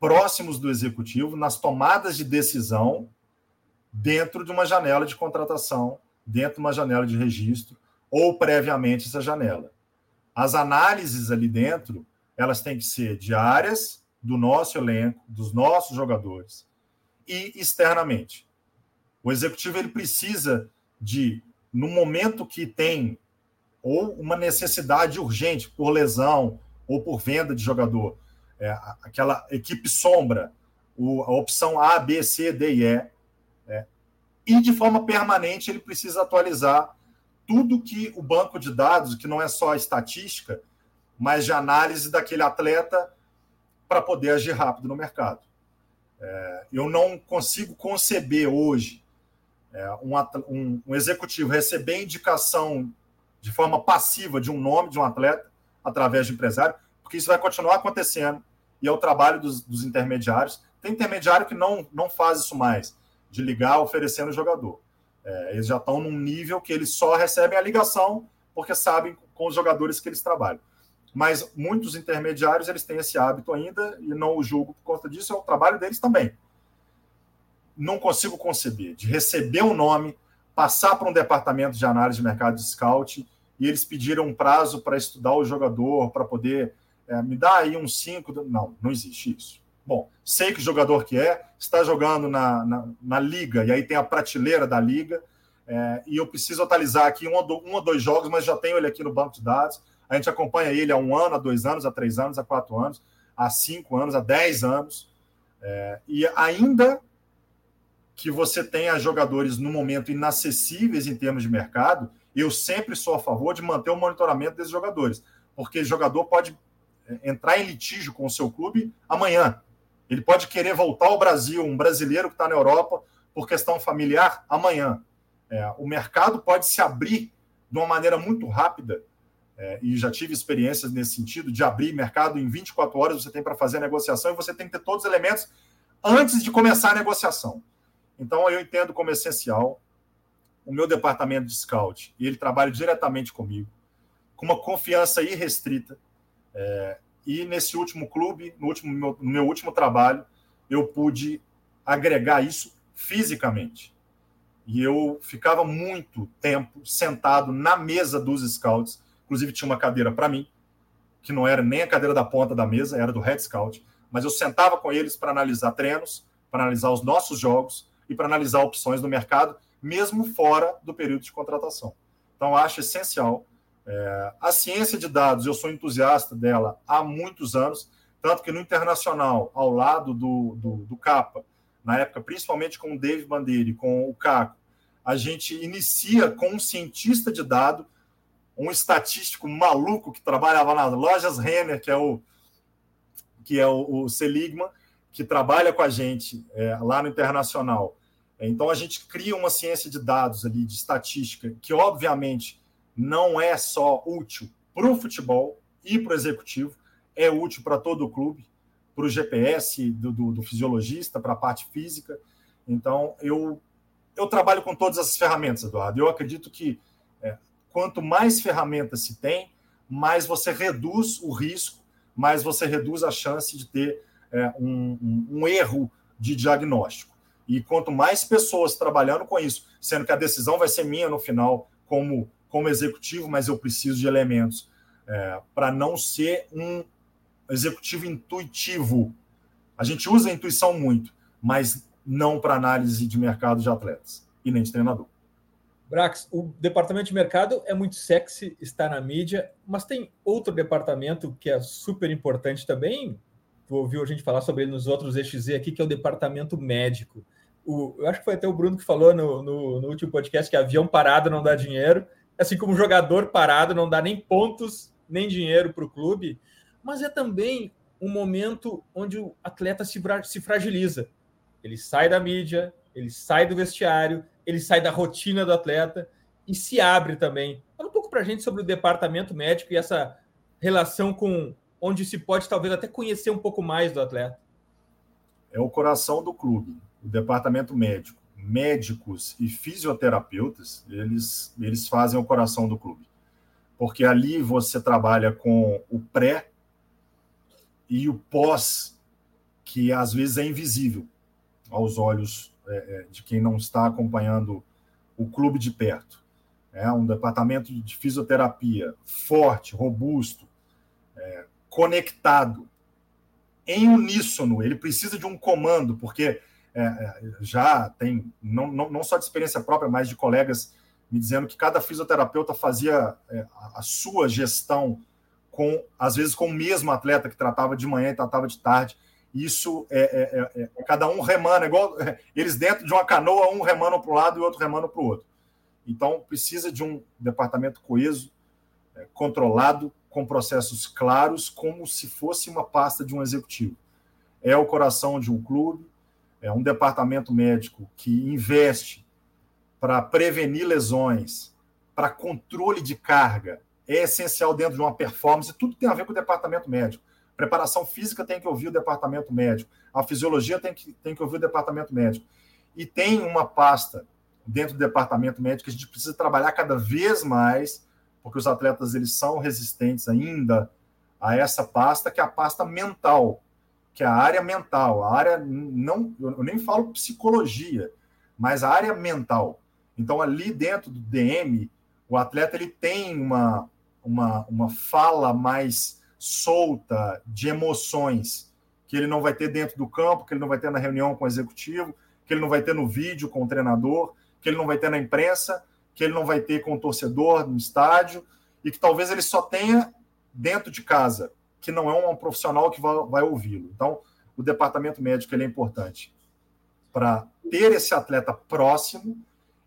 próximos do executivo nas tomadas de decisão dentro de uma janela de contratação, dentro de uma janela de registro ou previamente essa janela. As análises ali dentro, elas têm que ser diárias, do nosso elenco, dos nossos jogadores e externamente. O executivo ele precisa de, no momento que tem ou uma necessidade urgente por lesão ou por venda de jogador, é, aquela equipe sombra, o, a opção A, B, C, D e E, é, e de forma permanente ele precisa atualizar tudo que o banco de dados, que não é só estatística, mas de análise daquele atleta para poder agir rápido no mercado. É, eu não consigo conceber hoje é, um, um, um, executivo receber indicação de forma passiva de um nome de um atleta através de empresário, porque isso vai continuar acontecendo e é o trabalho dos, dos intermediários. Tem intermediário que não, não faz isso mais, de ligar oferecendo o jogador. É, eles já estão num nível que eles só recebem a ligação porque sabem com os jogadores que eles trabalham mas muitos intermediários eles têm esse hábito ainda e não o julgo por conta disso, é o trabalho deles também. Não consigo conceber de receber um nome, passar para um departamento de análise de mercado de scout e eles pediram um prazo para estudar o jogador, para poder é, me dar aí uns cinco. Não, não existe isso. Bom, sei que jogador que é, está jogando na, na, na liga, e aí tem a prateleira da liga, é, e eu preciso atualizar aqui um ou, um ou dois jogos, mas já tenho ele aqui no banco de dados a gente acompanha ele há um ano, há dois anos, há três anos, há quatro anos, há cinco anos, há dez anos. É, e ainda que você tenha jogadores no momento inacessíveis em termos de mercado, eu sempre sou a favor de manter o monitoramento desses jogadores, porque jogador pode é, entrar em litígio com o seu clube amanhã. Ele pode querer voltar ao Brasil, um brasileiro que está na Europa por questão familiar amanhã. É, o mercado pode se abrir de uma maneira muito rápida é, e já tive experiências nesse sentido, de abrir mercado em 24 horas você tem para fazer a negociação e você tem que ter todos os elementos antes de começar a negociação. Então, eu entendo como essencial o meu departamento de scout, e ele trabalha diretamente comigo, com uma confiança irrestrita. É, e nesse último clube, no, último, no meu último trabalho, eu pude agregar isso fisicamente. E eu ficava muito tempo sentado na mesa dos scouts, Inclusive, tinha uma cadeira para mim, que não era nem a cadeira da ponta da mesa, era do Head Scout. Mas eu sentava com eles para analisar treinos, para analisar os nossos jogos e para analisar opções do mercado, mesmo fora do período de contratação. Então, acho essencial. É, a ciência de dados, eu sou entusiasta dela há muitos anos, tanto que no internacional, ao lado do, do, do Capa, na época, principalmente com o Dave Bandeira e com o Caco, a gente inicia com um cientista de dado um estatístico maluco que trabalhava nas lojas Renner, que é o que é o, o Seligman, que trabalha com a gente é, lá no internacional. Então a gente cria uma ciência de dados ali, de estatística, que obviamente não é só útil para o futebol e para o executivo, é útil para todo o clube, para o GPS do, do, do fisiologista, para a parte física. Então eu eu trabalho com todas essas ferramentas, Eduardo. Eu acredito que quanto mais ferramentas se tem, mais você reduz o risco, mais você reduz a chance de ter é, um, um, um erro de diagnóstico. E quanto mais pessoas trabalhando com isso, sendo que a decisão vai ser minha no final, como, como executivo, mas eu preciso de elementos é, para não ser um executivo intuitivo. A gente usa a intuição muito, mas não para análise de mercado de atletas e nem de treinador. Brax, o departamento de mercado é muito sexy, está na mídia, mas tem outro departamento que é super importante também. Tu ouviu a gente falar sobre ele nos outros EXZ aqui, que é o departamento médico. O, eu acho que foi até o Bruno que falou no, no, no último podcast que avião parado não dá dinheiro, assim como jogador parado não dá nem pontos nem dinheiro para o clube, mas é também um momento onde o atleta se, se fragiliza. Ele sai da mídia, ele sai do vestiário, ele sai da rotina do atleta e se abre também. Fala um pouco para a gente sobre o departamento médico e essa relação com onde se pode talvez até conhecer um pouco mais do atleta. É o coração do clube, o departamento médico. Médicos e fisioterapeutas, eles, eles fazem o coração do clube. Porque ali você trabalha com o pré e o pós, que às vezes é invisível aos olhos é, é, de quem não está acompanhando o clube de perto. É um departamento de fisioterapia forte, robusto, é, conectado, em uníssono. Ele precisa de um comando, porque é, é, já tem, não, não, não, só de experiência própria, mas de colegas me dizendo que cada fisioterapeuta fazia é, a sua gestão com, às vezes, com o mesmo atleta que tratava de manhã e tratava de tarde. Isso é, é, é, é cada um remando, igual eles dentro de uma canoa, um remando para um lado e outro remando para o outro. Então, precisa de um departamento coeso, é, controlado, com processos claros, como se fosse uma pasta de um executivo. É o coração de um clube, é um departamento médico que investe para prevenir lesões, para controle de carga, é essencial dentro de uma performance, tudo tem a ver com o departamento médico. Preparação física tem que ouvir o departamento médico. A fisiologia tem que, tem que ouvir o departamento médico. E tem uma pasta dentro do departamento médico que a gente precisa trabalhar cada vez mais, porque os atletas eles são resistentes ainda a essa pasta, que é a pasta mental, que é a área mental, a área não, eu nem falo psicologia, mas a área mental. Então ali dentro do DM, o atleta ele tem uma uma, uma fala mais solta de emoções que ele não vai ter dentro do campo, que ele não vai ter na reunião com o executivo, que ele não vai ter no vídeo com o treinador, que ele não vai ter na imprensa, que ele não vai ter com o torcedor no estádio e que talvez ele só tenha dentro de casa, que não é um profissional que vai, vai ouvi-lo. Então, o departamento médico ele é importante para ter esse atleta próximo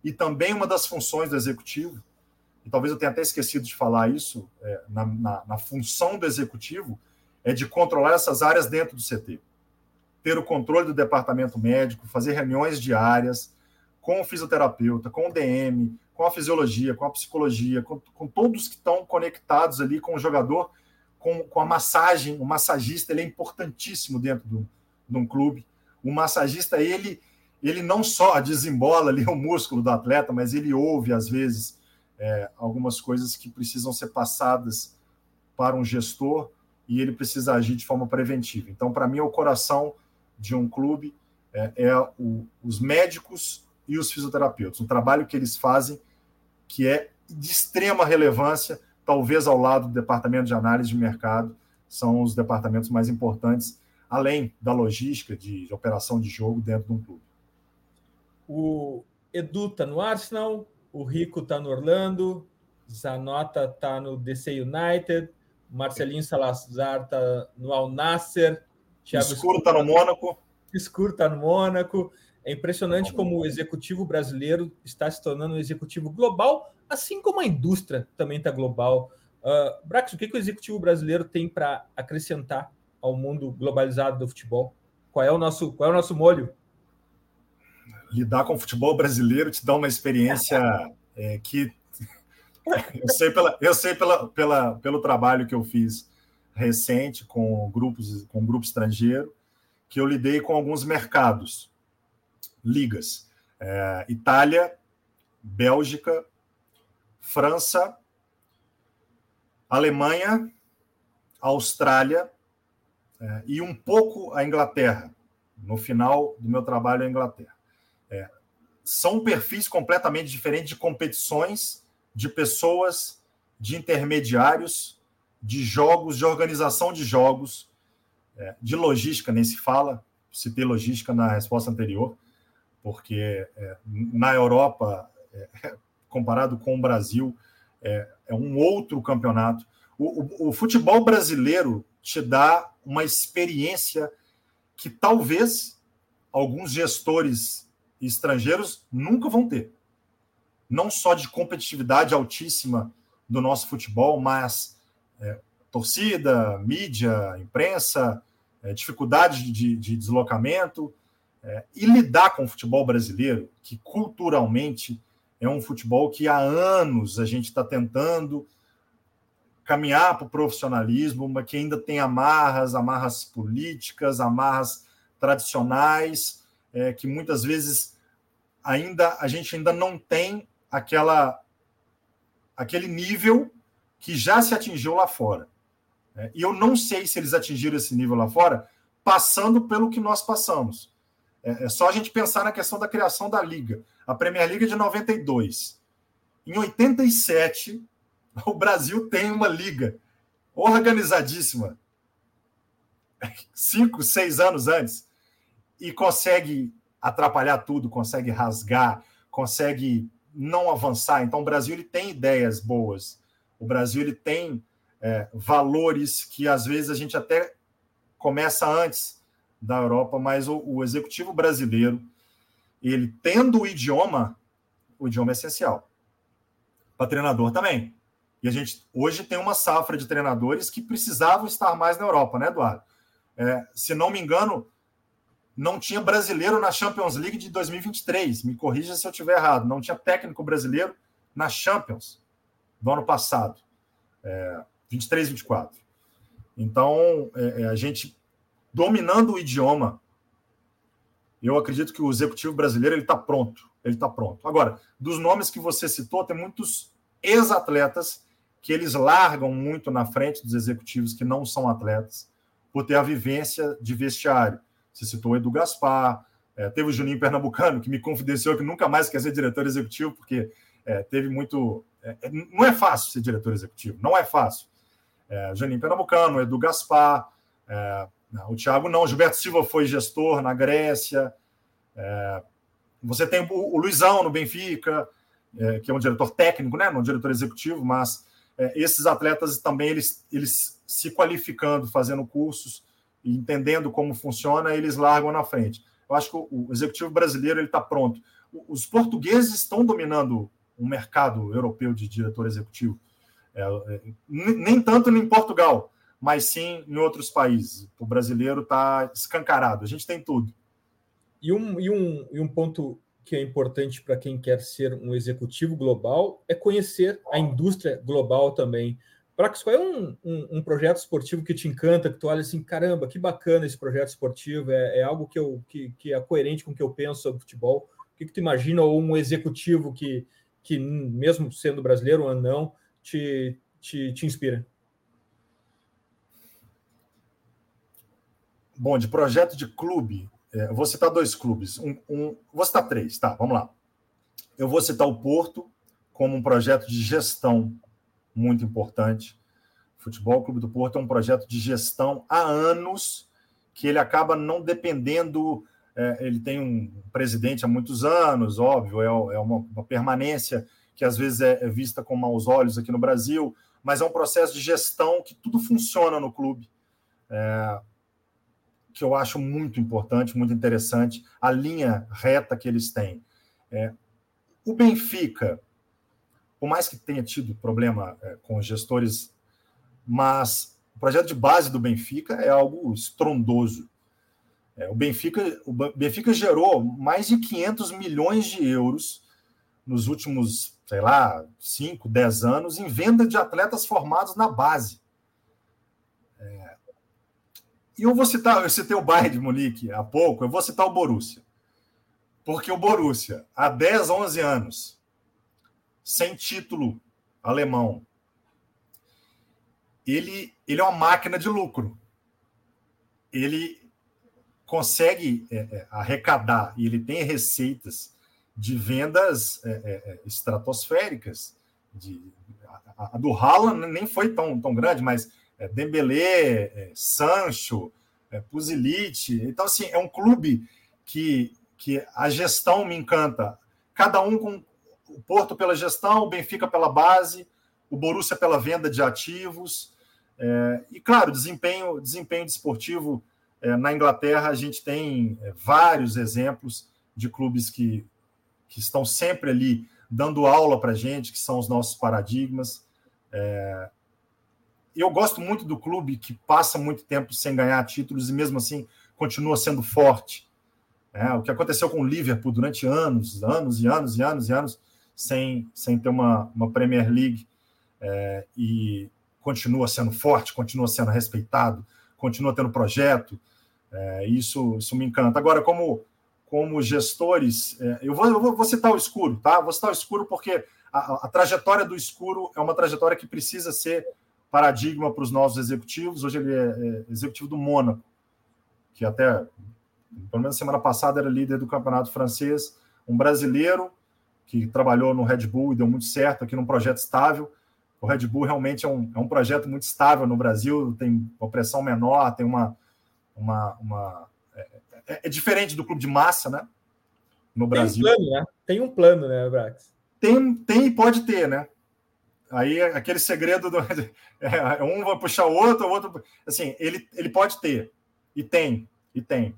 e também uma das funções do executivo e talvez eu tenha até esquecido de falar isso, é, na, na, na, função do executivo, é de controlar essas áreas dentro do CT. Ter o controle do departamento médico, fazer reuniões diárias com o fisioterapeuta, com o DM, com a fisiologia, com a psicologia, com, com todos que estão conectados ali com o jogador, com, com a massagem. O massagista ele é importantíssimo dentro do, de um clube. O massagista, ele, ele não só desembola ali *laughs* o músculo do atleta, mas ele ouve, às vezes, é, algumas coisas que precisam ser passadas para um gestor e ele precisa agir de forma preventiva. Então, para mim, é o coração de um clube é, é o, os médicos e os fisioterapeutas, um trabalho que eles fazem que é de extrema relevância, talvez ao lado do departamento de análise de mercado, são os departamentos mais importantes, além da logística de, de operação de jogo dentro de um clube. O Edu está no Arsenal, o Rico está no Orlando, Zanota está no DC United, Marcelinho Salazar está no Al Nasser, Thiago Escuro está no Mônaco. Escuro está no Mônaco. É impressionante como o executivo brasileiro está se tornando um executivo global, assim como a indústria também está global. Uh, Brax, o que, que o executivo brasileiro tem para acrescentar ao mundo globalizado do futebol? Qual é o nosso, qual é o nosso molho? lidar com o futebol brasileiro te dá uma experiência é, que *laughs* eu sei, pela, eu sei pela, pela, pelo trabalho que eu fiz recente com grupos com grupo estrangeiro, que eu lidei com alguns mercados, ligas, é, Itália, Bélgica, França, Alemanha, Austrália é, e um pouco a Inglaterra. No final do meu trabalho, a Inglaterra. É, são perfis completamente diferentes de competições, de pessoas, de intermediários, de jogos, de organização de jogos, é, de logística, nem se fala, citei logística na resposta anterior, porque é, na Europa, é, *laughs* comparado com o Brasil, é, é um outro campeonato. O, o, o, futebol brasileiro te dá uma experiência que talvez alguns gestores estrangeiros nunca vão ter. Não só de competitividade altíssima do nosso futebol, mas é, torcida, mídia, imprensa, é, dificuldade de, de deslocamento, é, e lidar com o futebol brasileiro, que culturalmente é um futebol que há anos a gente está tentando caminhar para o profissionalismo, mas que ainda tem amarras, amarras políticas, amarras tradicionais, é, que muitas vezes ainda a gente ainda não tem aquela aquele nível que já se atingiu lá fora. É, e eu não sei se eles atingiram esse nível lá fora passando pelo que nós passamos. É, é, só a gente pensar na questão da criação da liga. A Premier League é de 92. Em 87, o Brasil tem uma liga organizadíssima. Cinco, seis anos antes. E consegue atrapalhar tudo, consegue rasgar, consegue não avançar. Então, o Brasil ele tem ideias boas. O Brasil ele tem é, valores que às vezes a gente até começa antes da Europa, mas o, o executivo brasileiro, ele tendo o idioma, o idioma é essencial. Para treinador também. E a gente hoje tem uma safra de treinadores que precisavam estar mais na Europa, né, Eduardo? É, se não me engano, não tinha brasileiro na Champions League de 2023. Me corrija se eu estiver errado. Não tinha técnico brasileiro na Champions do ano passado. É, 23, 24. Então, é, é, a gente dominando o idioma, eu acredito que o executivo brasileiro ele está pronto. Ele está pronto. Agora, dos nomes que você citou, tem muitos ex-atletas que eles largam muito na frente dos executivos que não são atletas, por ter a vivência de vestiário. Você citou o Edu Gaspar, é, teve o Juninho Pernambucano, que me confidenciou que nunca mais quer ser diretor executivo, porque é, teve muito. É, é não é fácil ser diretor executivo, não é fácil. É, Juninho Pernambucano, Edu Gaspar, é, o Thiago não, o Gilberto Silva foi gestor na Grécia. É, você tem o, o Luizão no Benfica, é, que é um diretor técnico, né, não um diretor executivo, mas é, esses atletas também eles, eles se qualificando, fazendo cursos entendendo como funciona, eles largam na frente. Eu acho que o, o executivo brasileiro está pronto. Os portugueses estão dominando o mercado europeu de diretor executivo. É, é, nem tanto em Portugal, mas sim em outros países. O brasileiro está escancarado, a gente tem tudo. E um, e um, e um ponto que é importante para quem quer ser um executivo global é conhecer a indústria global também. Para que escolher um, um, um, projeto esportivo que te encanta, que tu olha assim, caramba, que bacana esse projeto esportivo, é, é algo que, eu, que, que, é coerente com o que eu penso sobre futebol. O que, que tu imagina, ou um executivo que, que, mesmo sendo brasileiro ou não, te, te, te inspira? Bom, de projeto de clube, é, vou citar dois clubes. Um, um, vou citar três, tá? Vamos lá. Eu vou citar o Porto como um projeto de gestão muito importante. O Futebol Clube do Porto é um projeto de gestão há anos que ele acaba não dependendo. É, ele tem um presidente há muitos anos, óbvio, é, é uma, uma, permanência que às vezes é, é vista com maus olhos aqui no Brasil, mas é um processo de gestão que tudo funciona no clube. É, que eu acho muito importante, muito interessante, a linha reta que eles têm. É, o Benfica, por mais que tenha tido problema é, com os gestores, mas o projeto de base do Benfica é algo estrondoso. É, o, Benfica, o Benfica gerou mais de 500 milhões de euros nos últimos, sei lá, 5, 10 anos em venda de atletas formados na base. E eu vou citar, eu citei o Bayern de Munique há pouco, eu vou citar o Borussia. Porque o Borussia, há 10, 11 anos, sem título alemão, ele, ele é uma máquina de lucro. Ele consegue é, é, arrecadar e ele tem receitas de vendas é, é, é estratosféricas. De, a, a, do Haaland nem foi tão, tão grande, mas é, Dembélé, Sancho, é, Puzilite. Então, assim, é um clube que, que a gestão me encanta. Cada um com o Porto pela gestão, o Benfica pela base, o Borussia pela venda de ativos. É, e, claro, desempenho, desempenho desportivo é, na Inglaterra, a gente tem é, vários exemplos de clubes que, que estão sempre ali dando aula para a gente, que são os nossos paradigmas. É, eu gosto muito do clube que passa muito tempo sem ganhar títulos e mesmo assim continua sendo forte. É, o que aconteceu com o Liverpool durante anos, anos e anos e anos e anos, sem, sem ter uma, uma Premier League é, e continua sendo forte, continua sendo respeitado, continua tendo projeto. É, isso, isso me encanta. Agora, como, como gestores, é, eu, vou, eu vou, citar o escuro, tá? Vou citar o escuro porque a, a, trajetória do escuro é uma trajetória que precisa ser paradigma para os novos executivos. Hoje ele é, é executivo do Mônaco, que até, pelo menos semana passada, era líder do campeonato francês. Um brasileiro que trabalhou no Red Bull e deu muito certo aqui num projeto estável o Red Bull realmente é um, é um projeto muito estável no Brasil, tem uma pressão menor, tem uma. uma, uma é, é, é diferente do clube de massa, né? No tem Brasil. Um plano, né? Tem um plano, né, Brax? Tem, tem e pode ter, né? Aí aquele segredo do. *laughs* É, um vai puxar o outro, o outro. Assim, ele, ele pode ter, e tem, e tem.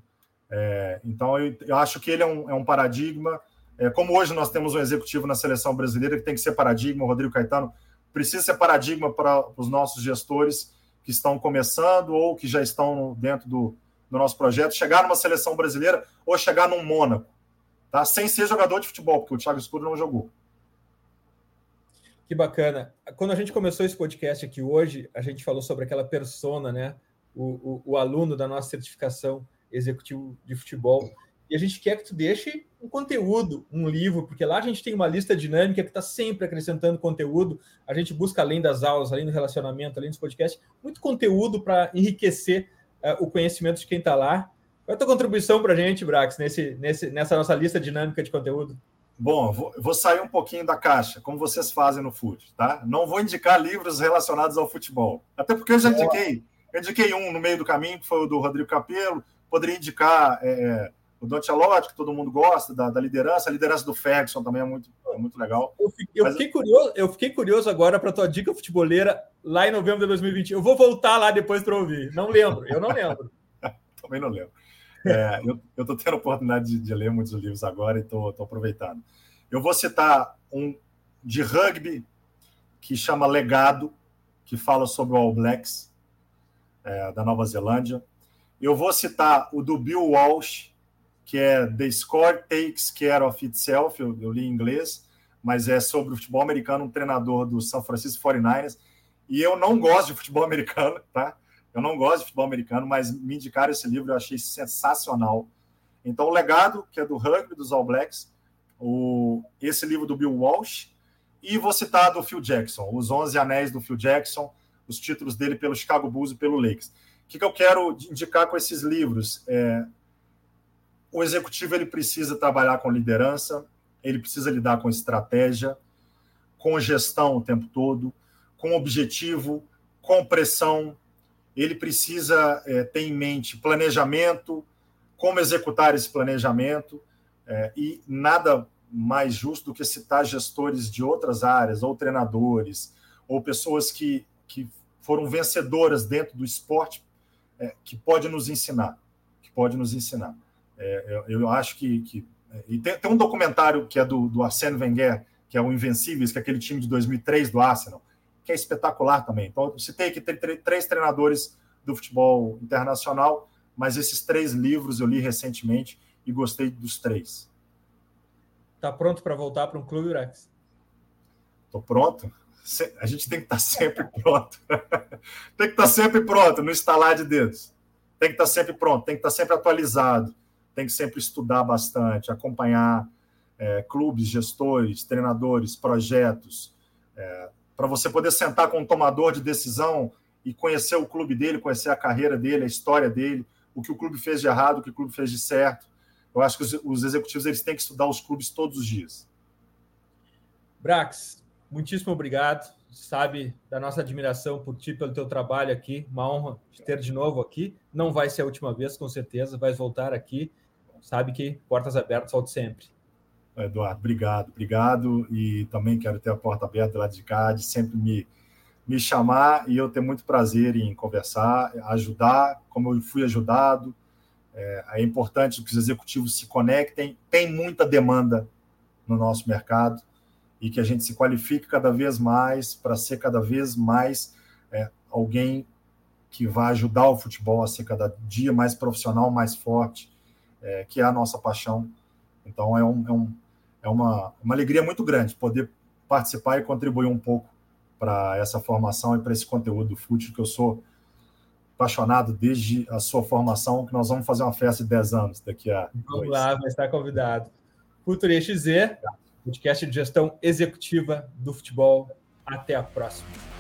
É, então, eu, eu, acho que ele é um, é um paradigma. É, como hoje nós temos um executivo na seleção brasileira que tem que ser paradigma, o Rodrigo Caetano precisa ser paradigma para os nossos gestores que estão começando ou que já estão dentro do, do nosso projeto, chegar numa seleção brasileira ou chegar num Mônaco, tá? sem ser jogador de futebol, porque o Thiago Escuro não jogou. Que bacana. Quando a gente começou esse podcast aqui hoje, a gente falou sobre aquela persona, né? O, o, o aluno da nossa certificação executivo de futebol e a gente quer que tu deixe um conteúdo, um livro, porque lá a gente tem uma lista dinâmica que está sempre acrescentando conteúdo. A gente busca, além das aulas, além do relacionamento, além dos podcasts, muito conteúdo para enriquecer uh, o conhecimento de quem está lá. Qual é a tua contribuição para a gente, Brax, nesse, nesse, nessa nossa lista dinâmica de conteúdo? Bom, vou, vou, sair um pouquinho da caixa, como vocês fazem no FUT, tá? Não vou indicar livros relacionados ao futebol. Até porque eu já indiquei. Eu indiquei um no meio do caminho, que foi o do Rodrigo Capello. Poderia indicar. É, o Don Ancelotti, que todo mundo gosta, da, da, liderança, a liderança do Ferguson também é muito, é muito legal. Eu fiquei, eu fiquei curioso, eu fiquei curioso agora para a tua dica futeboleira lá em novembro de 2020. Eu vou voltar lá depois para ouvir. Não lembro, eu não lembro. *laughs* também não lembro. É, eu estou tendo a oportunidade de, de, ler muitos livros agora e estou aproveitando. Eu vou citar um de rugby que chama Legado, que fala sobre o All Blacks é, da Nova Zelândia. Eu vou citar o do Bill Walsh, que é The Score Takes Care of Itself, eu, eu li em inglês, mas é sobre o futebol americano, um treinador do São Francisco 49ers. E eu não gosto de futebol *laughs* americano, tá? Eu não gosto de futebol americano, mas me indicaram esse livro, eu achei sensacional. Então, o legado, que é do rugby dos All Blacks, o, esse livro do Bill Walsh, e vou citar do Phil Jackson, Os 11 Anéis do Phil Jackson, os títulos dele pelo Chicago Bulls e pelo Lakers. O que, que eu quero indicar com esses livros? É, o executivo ele precisa trabalhar com liderança, ele precisa lidar com estratégia, com gestão o tempo todo, com objetivo, com pressão. Ele precisa é, ter em mente planejamento, como executar esse planejamento, é, e nada mais justo do que citar gestores de outras áreas, ou treinadores, ou pessoas que, que foram vencedoras dentro do esporte, é, que pode nos ensinar, que pode nos ensinar. É, eu, eu, acho que. que e tem, tem, um documentário que é do, do Arsène Wenger, que é o Invencíveis, que é aquele time de 2003 do Arsenal, que é espetacular também. Então, eu citei aqui três treinadores do futebol internacional, mas esses três livros eu li recentemente e gostei dos três. Tá pronto para voltar para um clube, Rex? Tô pronto. A gente tem que *laughs* estar tá sempre pronto. tem que estar tá sempre pronto, no instalar de dedos. Tem que estar tá sempre pronto, tem que estar sempre atualizado tem que sempre estudar bastante, acompanhar é, clubes, gestores, treinadores, projetos, é, para você poder sentar com um tomador de decisão e conhecer o clube dele, conhecer a carreira dele, a história dele, o que o clube fez de errado, o que o clube fez de certo. Eu acho que os, os executivos eles têm que estudar os clubes todos os dias. Brax, muitíssimo obrigado. Sabe da nossa admiração por ti, pelo teu trabalho aqui. Uma honra te ter de novo aqui. Não vai ser a última vez, com certeza. Vais voltar aqui. Sabe que portas abertas, volte sempre. Eduardo, obrigado, obrigado. E também quero ter a porta aberta lá de cá, de sempre me, me chamar e eu ter muito prazer em conversar, ajudar, como eu fui ajudado. É, é importante que os executivos se conectem. Tem muita demanda no nosso mercado e que a gente se qualifique cada vez mais para ser cada vez mais é, alguém que vai ajudar o futebol a ser cada dia mais profissional, mais forte, é, que é a nossa paixão. Então é, um, é, um, é uma, uma alegria muito grande poder participar e contribuir um pouco para essa formação e para esse conteúdo do futebol que eu sou apaixonado desde a sua formação, que nós vamos fazer uma festa de 10 anos daqui a. Vamos dois. lá, vai estar convidado. Futuro XZ, podcast de gestão executiva do futebol. Até a próxima.